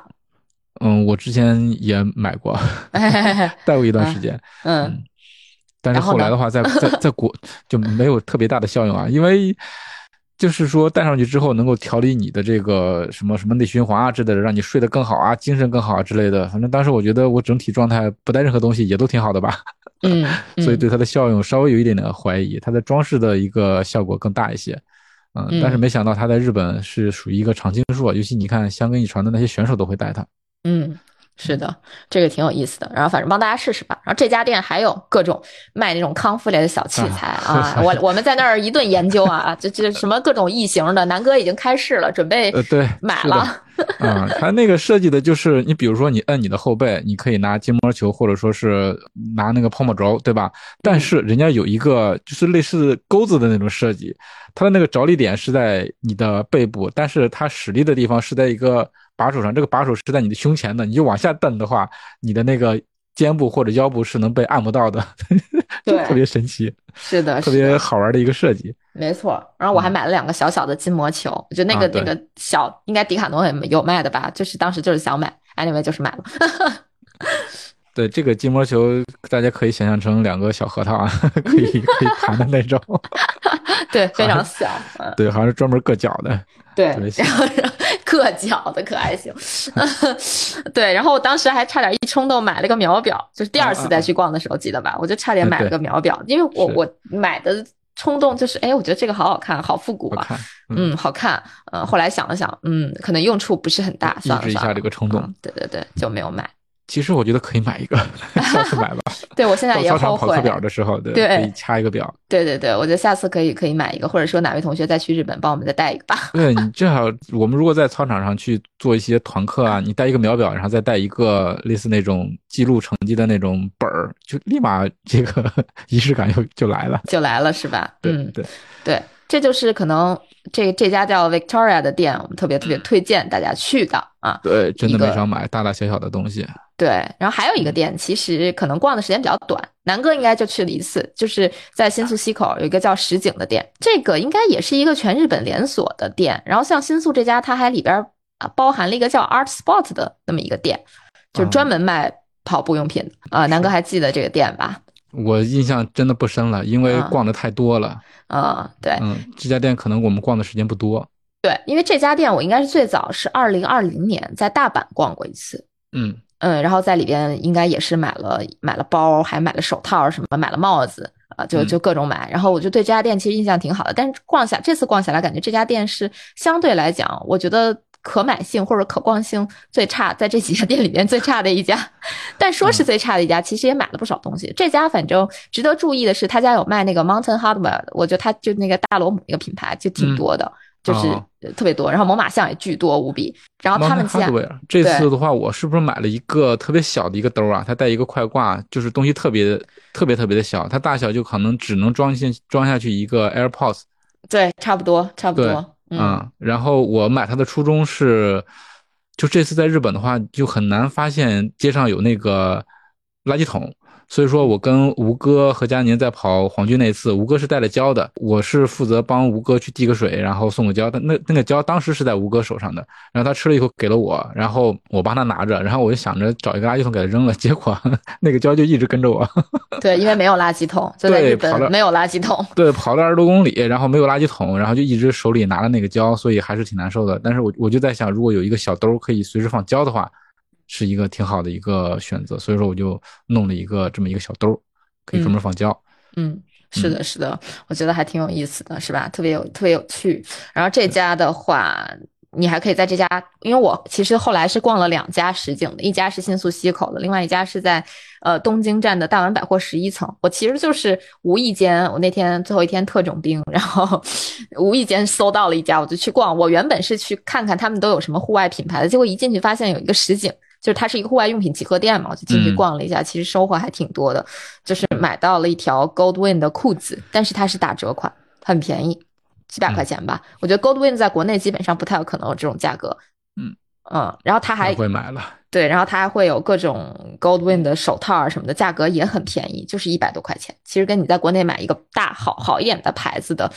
嗯，我之前也买过，[laughs] 戴过一段时间。嗯，但是后来的话，[laughs] 在在在国就没有特别大的效用啊，因为就是说戴上去之后能够调理你的这个什么什么内循环啊之类的，让你睡得更好啊，精神更好啊之类的。反正当时我觉得我整体状态不带任何东西也都挺好的吧。嗯，[laughs] 所以对它的效用稍微有一点点怀疑，它的装饰的一个效果更大一些。嗯，但是没想到它在日本是属于一个常青树，尤其你看香根一传的那些选手都会戴它。嗯，是的，这个挺有意思的。然后反正帮大家试试吧。然后这家店还有各种卖那种康复类的小器材 [laughs] 啊，我我们在那儿一顿研究啊，这这什么各种异形的，南哥已经开市了，准备呃对买了。啊，他那个设计的就是你比如说你摁你的后背，你可以拿筋膜球或者说是拿那个泡沫轴，对吧？但是人家有一个就是类似钩子的那种设计，它的那个着力点是在你的背部，但是它使力的地方是在一个。把手上，这个把手是在你的胸前的，你就往下蹬的话，你的那个肩部或者腰部是能被按摩到的，[laughs] 对，特别神奇，是的，特别好玩的一个设计，没错。然后我还买了两个小小的筋膜球，我觉得那个那个小应该迪卡侬也有卖的吧，就是当时就是想买，anyway 就是买了。[laughs] 对，这个筋膜球大家可以想象成两个小核桃啊，[laughs] 可以可以弹的那种，对，非常小，对，好像是专门硌脚的，对，然后。硌脚的可爱型，[laughs] 对，然后我当时还差点一冲动买了个秒表，就是第二次再去逛的时候，记得吧？我就差点买了个秒表，因为我我买的冲动就是，哎，我觉得这个好好看，好复古啊，嗯，好看，嗯，后来想了想，嗯，可能用处不是很大，算了一下这个冲动，对对对，就没有买。其实我觉得可以买一个，[laughs] 下次买吧。[laughs] 对我现在也后悔。跑课表的时候，对，可以掐一个表。对对对，我觉得下次可以可以买一个，或者说哪位同学再去日本帮我们再带一个吧。[laughs] 对你正好，我们如果在操场上去做一些团课啊，你带一个秒表，然后再带一个类似那种记录成绩的那种本儿，就立马这个仪式感就就来了，就来了是吧？嗯，对对，这就是可能这这家叫 Victoria 的店，我们特别特别推荐大家去的啊。对，真的没少买大大小小的东西。对，然后还有一个店，其实可能逛的时间比较短，南哥应该就去了一次，就是在新宿西口有一个叫石井的店，这个应该也是一个全日本连锁的店。然后像新宿这家，它还里边啊包含了一个叫 Art Spot 的那么一个店，就是专门卖跑步用品的啊。南哥还记得这个店吧？我印象真的不深了，因为逛的太多了。啊，对，嗯，这家店可能我们逛的时间不多。对，因为这家店我应该是最早是二零二零年在大阪逛过一次。嗯。嗯，然后在里边应该也是买了买了包，还买了手套什么，买了帽子啊，就就各种买。然后我就对这家店其实印象挺好的，但是逛下这次逛下来，感觉这家店是相对来讲，我觉得可买性或者可逛性最差，在这几家店里面最差的一家。[laughs] 但说是最差的一家，其实也买了不少东西。这家反正值得注意的是，他家有卖那个 Mountain Hardwear，我觉得他就那个大罗姆那个品牌就挺多的。就是特别多，然后猛犸象也巨多无比。然后他们家这次的话，我是不是买了一个特别小的一个兜啊？它带一个快挂，就是东西特别特别特别的小，它大小就可能只能装进装下去一个 AirPods。对，差不多，差不多。嗯。然后我买它的初衷是，就这次在日本的话，就很难发现街上有那个垃圾桶。所以说我跟吴哥和佳宁在跑黄军那次，吴哥是带了胶的，我是负责帮吴哥去递个水，然后送个胶。但那那个胶当时是在吴哥手上的，然后他吃了以后给了我，然后我帮他拿着，然后我就想着找一个垃圾桶给他扔了，结果 [laughs] 那个胶就一直跟着我。对，因为没有垃圾桶，在日本没有垃圾桶。对，跑了二十多公里，然后没有垃圾桶，然后就一直手里拿着那个胶，所以还是挺难受的。但是我我就在想，如果有一个小兜可以随时放胶的话。是一个挺好的一个选择，所以说我就弄了一个这么一个小兜，可以专门放胶。嗯，是的，是的，我觉得还挺有意思的，是吧？特别有特别有趣。然后这家的话，你还可以在这家，因为我其实后来是逛了两家实景的，一家是新宿西口的，另外一家是在呃东京站的大丸百货十一层。我其实就是无意间，我那天最后一天特种兵，然后无意间搜到了一家，我就去逛。我原本是去看看他们都有什么户外品牌的，结果一进去发现有一个实景。就是它是一个户外用品集合店嘛，我就进去逛了一下，其实收获还挺多的。就是买到了一条 Goldwin 的裤子，但是它是打折款，很便宜，几百块钱吧。我觉得 Goldwin 在国内基本上不太有可能有这种价格。嗯嗯，然后它还会买了，对，然后它还会有各种 Goldwin 的手套啊什么的，价格也很便宜，就是一百多块钱。其实跟你在国内买一个大好好一点的牌子的。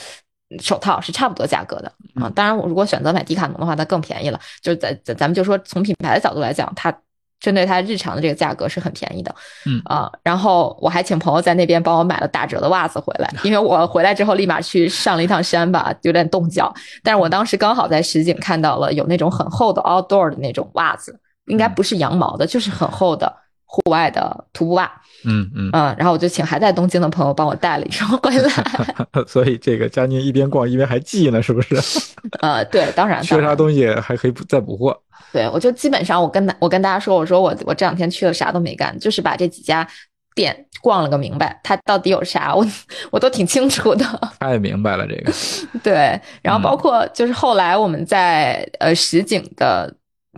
手套是差不多价格的啊，当然我如果选择买迪卡侬的话，它更便宜了。就是咱咱咱们就说从品牌的角度来讲，它针对它日常的这个价格是很便宜的，嗯啊。然后我还请朋友在那边帮我买了打折的袜子回来，[laughs] 因为我回来之后立马去上了一趟山吧，有点冻脚。但是我当时刚好在实景看到了有那种很厚的 outdoor 的那种袜子，应该不是羊毛的，就是很厚的户外的徒步袜。嗯嗯嗯，然后我就请还在东京的朋友帮我带了一双回来，[laughs] 所以这个佳宁一边逛一边还记呢，是不是？[laughs] 呃，对，当然，缺啥东西还可以再补货。对，我就基本上我跟我跟大家说，我说我我这两天去了啥都没干，就是把这几家店逛了个明白，它到底有啥，我 [laughs] 我都挺清楚的。太明白了这个。对，然后包括就是后来我们在呃实景的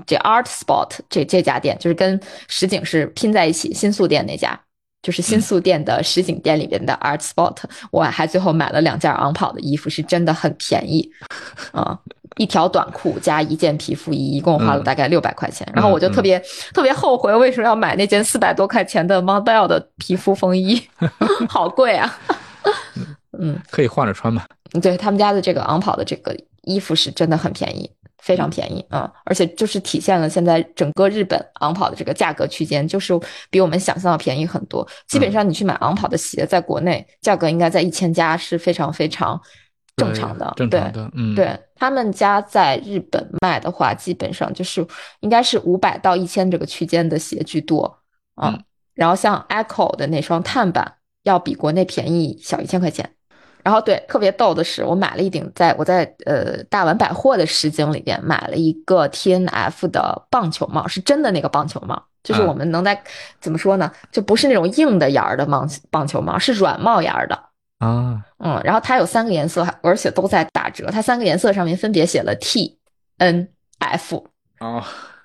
这 Art Spot 这这家店，就是跟实景是拼在一起，新宿店那家。就是新宿店的实景店里边的 Art Spot，我还最后买了两件昂跑的衣服，是真的很便宜，啊，一条短裤加一件皮肤衣，一共花了大概六百块钱。然后我就特别特别后悔，为什么要买那件四百多块钱的 Model 的皮肤风衣 [laughs] [laughs] 好贵啊！嗯，可以换着穿嘛。对他们家的这个昂跑的这个衣服是真的很便宜。非常便宜啊，而且就是体现了现在整个日本昂跑的这个价格区间，就是比我们想象的便宜很多。基本上你去买昂跑的鞋，在国内价格应该在一千加是非常非常正常的。正常的，嗯，对他们家在日本卖的话，基本上就是应该是五百到一千这个区间的鞋居多啊。然后像 Echo 的那双碳板，要比国内便宜小一千块钱。然后对，特别逗的是，我买了一顶，在我在呃大丸百货的实景里边买了一个 T N F 的棒球帽，是真的那个棒球帽，就是我们能在怎么说呢，就不是那种硬的檐儿的棒棒球帽，是软帽檐儿的啊，嗯，然后它有三个颜色，而且都在打折，它三个颜色上面分别写了 T N F 哦，[laughs]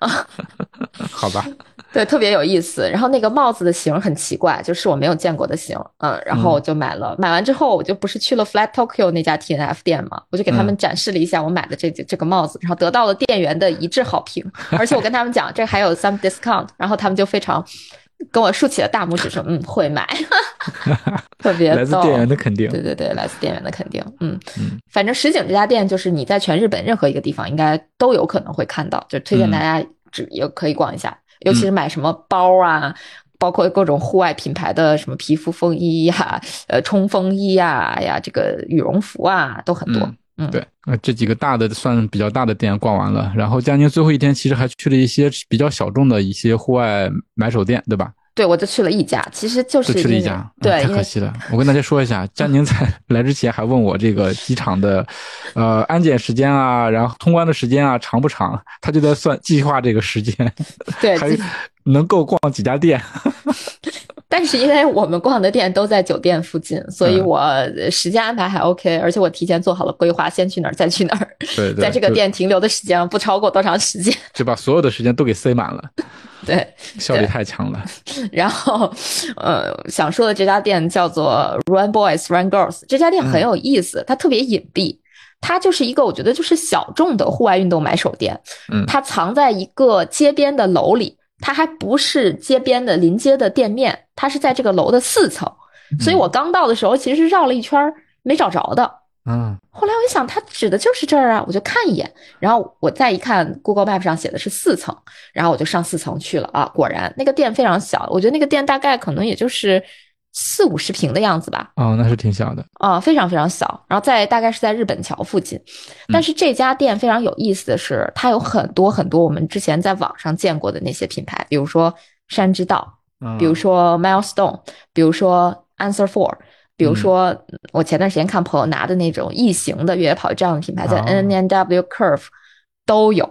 好吧。对，特别有意思。然后那个帽子的型很奇怪，就是我没有见过的型。嗯，然后我就买了。买完之后，我就不是去了 Flat Tokyo 那家 T N F 店嘛，我就给他们展示了一下我买的这这个帽子，然后得到了店员的一致好评。[laughs] 而且我跟他们讲，这还有 some discount，然后他们就非常跟我竖起了大拇指，说嗯会买，[laughs] 特别来自店员的肯定。对对对，来自店员的肯定。嗯嗯，反正实景这家店就是你在全日本任何一个地方应该都有可能会看到，就推荐大家只也可以逛一下。尤其是买什么包啊，包括各种户外品牌的什么皮肤风衣呀、呃冲锋衣呀、呀这个羽绒服啊，都很多。嗯，对，呃，这几个大的算比较大的店逛完了，然后佳宁最后一天其实还去了一些比较小众的一些户外买手店，对吧？对，我就去了一家，其实就是去了一家，对，太可惜了。我跟大家说一下，佳宁在 [laughs] 来之前还问我这个机场的，呃，安检时间啊，然后通关的时间啊，长不长？他就在算计划这个时间，[laughs] 对，还能够逛几家店。[laughs] 但是因为我们逛的店都在酒店附近，所以我时间安排还 OK，而且我提前做好了规划，先去哪儿，再去哪儿。对，在这个店停留的时间不超过多长时间，就把所有的时间都给塞满了。[laughs] 对，效率太强了。[laughs] 然后，呃，想说的这家店叫做 Run Boys Run Girls，这家店很有意思，它特别隐蔽，它就是一个我觉得就是小众的户外运动买手店。嗯，它藏在一个街边的楼里。它还不是街边的临街的店面，它是在这个楼的四层，所以我刚到的时候其实是绕了一圈没找着的。嗯，后来我一想，他指的就是这儿啊，我就看一眼，然后我再一看 Google Map 上写的是四层，然后我就上四层去了啊，果然那个店非常小，我觉得那个店大概可能也就是。四五十平的样子吧，哦，那是挺小的啊，非常非常小。然后在大概是在日本桥附近，但是这家店非常有意思的是，它有很多很多我们之前在网上见过的那些品牌，比如说山之道，比如说 Milestone，比如说 Answer Four，比如说我前段时间看朋友拿的那种异形的越野跑这样的品牌，在 N N W Curve 都有。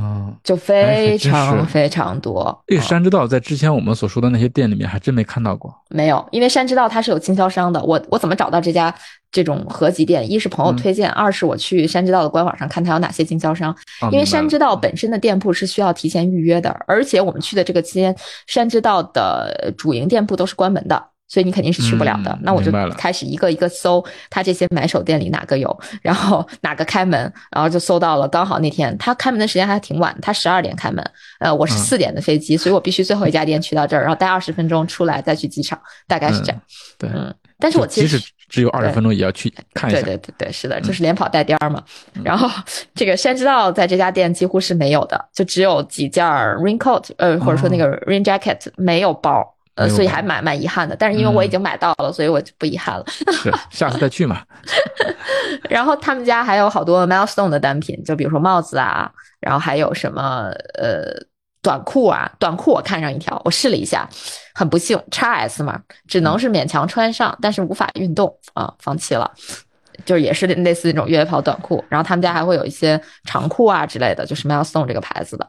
嗯，就非常非常多。这个山之道在之前我们所说的那些店里面还真没看到过。没有，因为山之道它是有经销商的。我我怎么找到这家这种合集店？一是朋友推荐，二是我去山之道的官网上看它有哪些经销商。因为山之道本身的店铺是需要提前预约的，而且我们去的这个期间，山之道的主营店铺都是关门的。所以你肯定是去不了的，那我就开始一个一个搜，他这些买手店里哪个有，然后 [laughs] 哪个开门，然后就搜到了。刚好那天他开门的时间还挺晚，他十二点开门，呃，我是四点的飞机，所以我必须最后一家店去到这儿，然后待二十分钟出来再去机场，大概是这样。对，嗯，但是我其实只有二十分钟也要去看一下。对对对对，是的，就是连跑带颠儿嘛。[laughs] 然后 [laughs] 这个山之道在这家店几乎是没有的，就只有几件 raincoat，呃，或者说那个 rain jacket，没有包。呃，所以还蛮蛮遗憾的，但是因为我已经买到了，所以我就不遗憾了。是，下次再去嘛。[laughs] 然后他们家还有好多 milestone 的单品，就比如说帽子啊，然后还有什么呃短裤啊，短裤我看上一条，我试了一下，很不幸，x S 嘛，只能是勉强穿上，但是无法运动啊，放弃了。就是也是类似那种越野跑短裤，然后他们家还会有一些长裤啊之类的，就是 milestone 这个牌子的。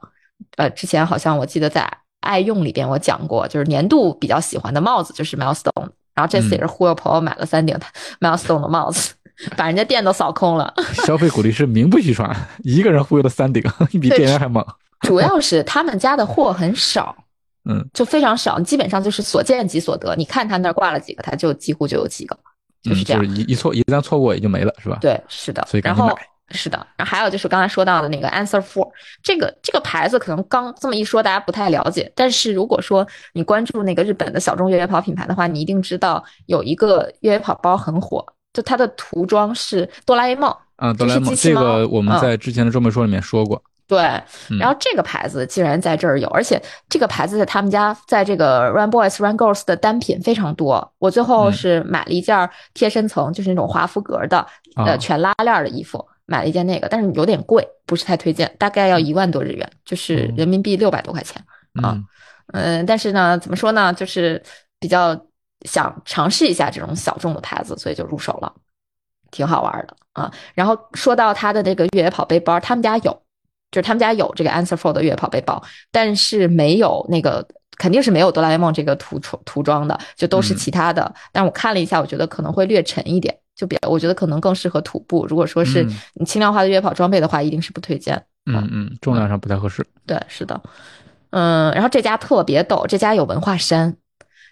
呃，之前好像我记得在爱用里边我讲过，就是年度比较喜欢的帽子就是 Milestone，然后这次也是忽悠朋友买了三顶 [laughs] Milestone 的帽子，[laughs] 把人家店都扫空了。[laughs] 消费鼓励是名不虚传，一个人忽悠了三顶，比店员还猛。主要是他们家的货很少，嗯，就非常少，基本上就是所见即所得。你看他那儿挂了几个，他就几乎就有几个，就是这样。一一错一旦错过也就没了，是吧？对，是的。所以赶紧买。是的，然后还有就是刚才说到的那个 Answer Four，这个这个牌子可能刚这么一说大家不太了解，但是如果说你关注那个日本的小众越野跑品牌的话，你一定知道有一个越野跑包很火，就它的涂装是哆啦 A 梦啊，哆啦 A 梦这个我们在之前的专门说里面说过。对，然后这个牌子竟然在这儿有，而且这个牌子在他们家，在这个 Run Boys Run Girls 的单品非常多。我最后是买了一件贴身层，就是那种华夫格的，呃，全拉链的衣服，买了一件那个，但是有点贵，不是太推荐，大概要一万多日元，就是人民币六百多块钱啊。嗯，但是呢，怎么说呢，就是比较想尝试一下这种小众的牌子，所以就入手了，挺好玩的啊。然后说到他的这个越野跑背包，他们家有。就是他们家有这个 Answer Four 的越野跑背包，但是没有那个，肯定是没有哆啦 A 梦这个涂涂涂装的，就都是其他的。但我看了一下，我觉得可能会略沉一点，就比我觉得可能更适合徒步。如果说是你轻量化的越野跑装备的话，一定是不推荐。嗯嗯，重量上不太合适。对，是的。嗯，然后这家特别逗，这家有文化衫。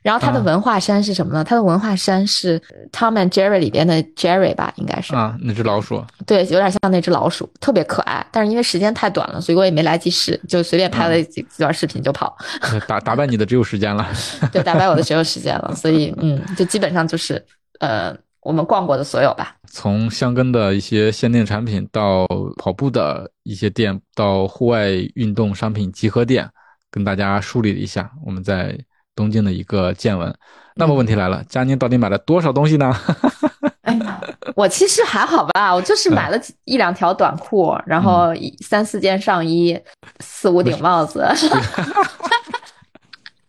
然后它的文化衫是什么呢？它的文化衫是 Tom and Jerry 里边的 Jerry 吧，应该是啊，那只老鼠，对，有点像那只老鼠，特别可爱。但是因为时间太短了，所以我也没来及试，就随便拍了几几段视频就跑。[laughs] 打打败你的只有时间了，对，打败我的只有时间了。所以 [laughs] 嗯，就基本上就是呃，我们逛过的所有吧。从香根的一些限定产品，到跑步的一些店，到户外运动商品集合店，跟大家梳理了一下，我们在。东京的一个见闻，那么问题来了，佳宁到底买了多少东西呢？[laughs] 哎呀，我其实还好吧，我就是买了一两条短裤，然后三四件上衣，四五顶帽子。[laughs] [laughs]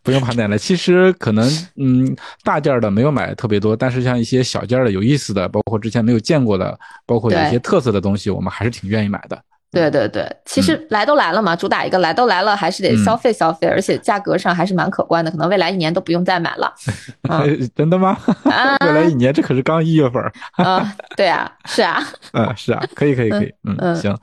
不用盘点了，其实可能嗯，大件的没有买特别多，但是像一些小件的、有意思的，包括之前没有见过的，包括有一些特色的东西，我们还是挺愿意买的。对对对，其实来都来了嘛，主打一个来都来了，还是得消费消费，而且价格上还是蛮可观的，可能未来一年都不用再买了。[laughs] 真的吗？[laughs] 未来一年这可是刚一月份。啊，对啊，是啊。[laughs] 嗯，是啊，可以可以可以，嗯，行。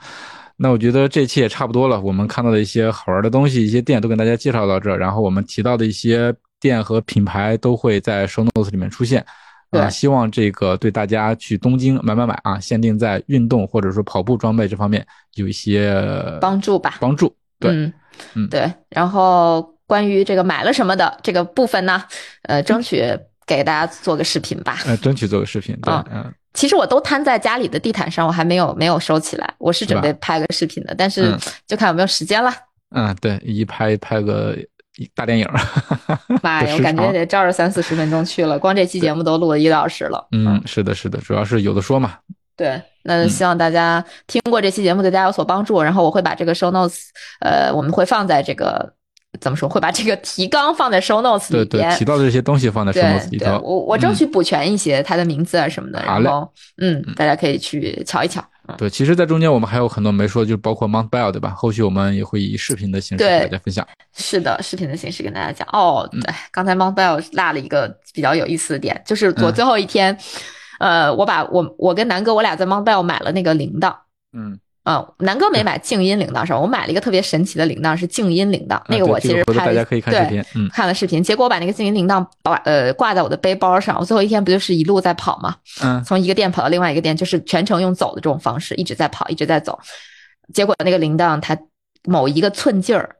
那我觉得这期也差不多了，我们看到的一些好玩的东西，一些店都跟大家介绍到这，然后我们提到的一些店和品牌都会在 show notes 里面出现。啊，希望这个对大家去东京买买买啊，限定在运动或者说跑步装备这方面有一些帮助吧。帮助，对，嗯，对。然后关于这个买了什么的这个部分呢，呃，争取给大家做个视频吧。呃，争取做个视频，对，嗯。其实我都摊在家里的地毯上，我还没有没有收起来。我是准备拍个视频的，但是就看有没有时间了。嗯，对，一拍拍个。大电影，[laughs] [laughs] 妈呀！我感觉得照着三四十分钟去了，光这期节目都录了一个小时了。嗯，是的，是的，主要是有的说嘛。对，那希望大家听过这期节目对大家有所帮助。然后我会把这个 show notes，呃，我们会放在这个怎么说？会把这个提纲放在 show notes 里边，提到的这些东西放在 show notes 里头。我我争取补全一些他的名字啊什么的。好嘞，嗯，大家可以去瞧一瞧。对，其实，在中间我们还有很多没说，就包括 Mount Bell，对吧？后续我们也会以视频的形式跟大家分享。是的，视频的形式跟大家讲。哦，对，刚才 Mount Bell 落了一个比较有意思的点，就是我最后一天，呃，我把我我跟南哥我俩在 Mount Bell 买了那个铃铛。嗯。嗯，南哥没买静音铃铛是吧？我买了一个特别神奇的铃铛，是静音铃铛。那个我其实拍大家可以看视频，嗯，看了视频，结果我把那个静音铃铛把呃挂在我的背包上。我最后一天不就是一路在跑吗？嗯，从一个店跑到另外一个店，就是全程用走的这种方式，一直在跑，一直在走。结果那个铃铛它某一个寸劲儿，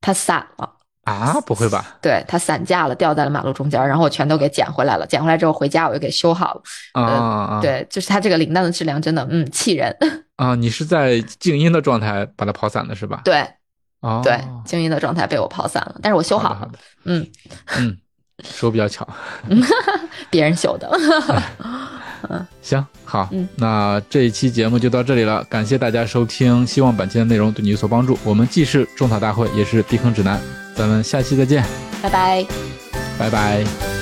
它散了。啊，不会吧？对，它散架了，掉在了马路中间，然后我全都给捡回来了。捡回来之后回家我又给修好了。啊，对，就是它这个铃铛的质量真的，嗯，气人。[laughs] 啊，你是在静音的状态把它跑散的是吧？对，哦，对，静音的状态被我跑散了，但是我修好了。嗯嗯，手比较巧，[laughs] 别人修的。[laughs] 嗯，行，好，那这一期节目就到这里了，感谢大家收听，希望本期的内容对你有所帮助。我们既是种草大会，也是避坑指南，咱们下期再见，拜拜，拜拜。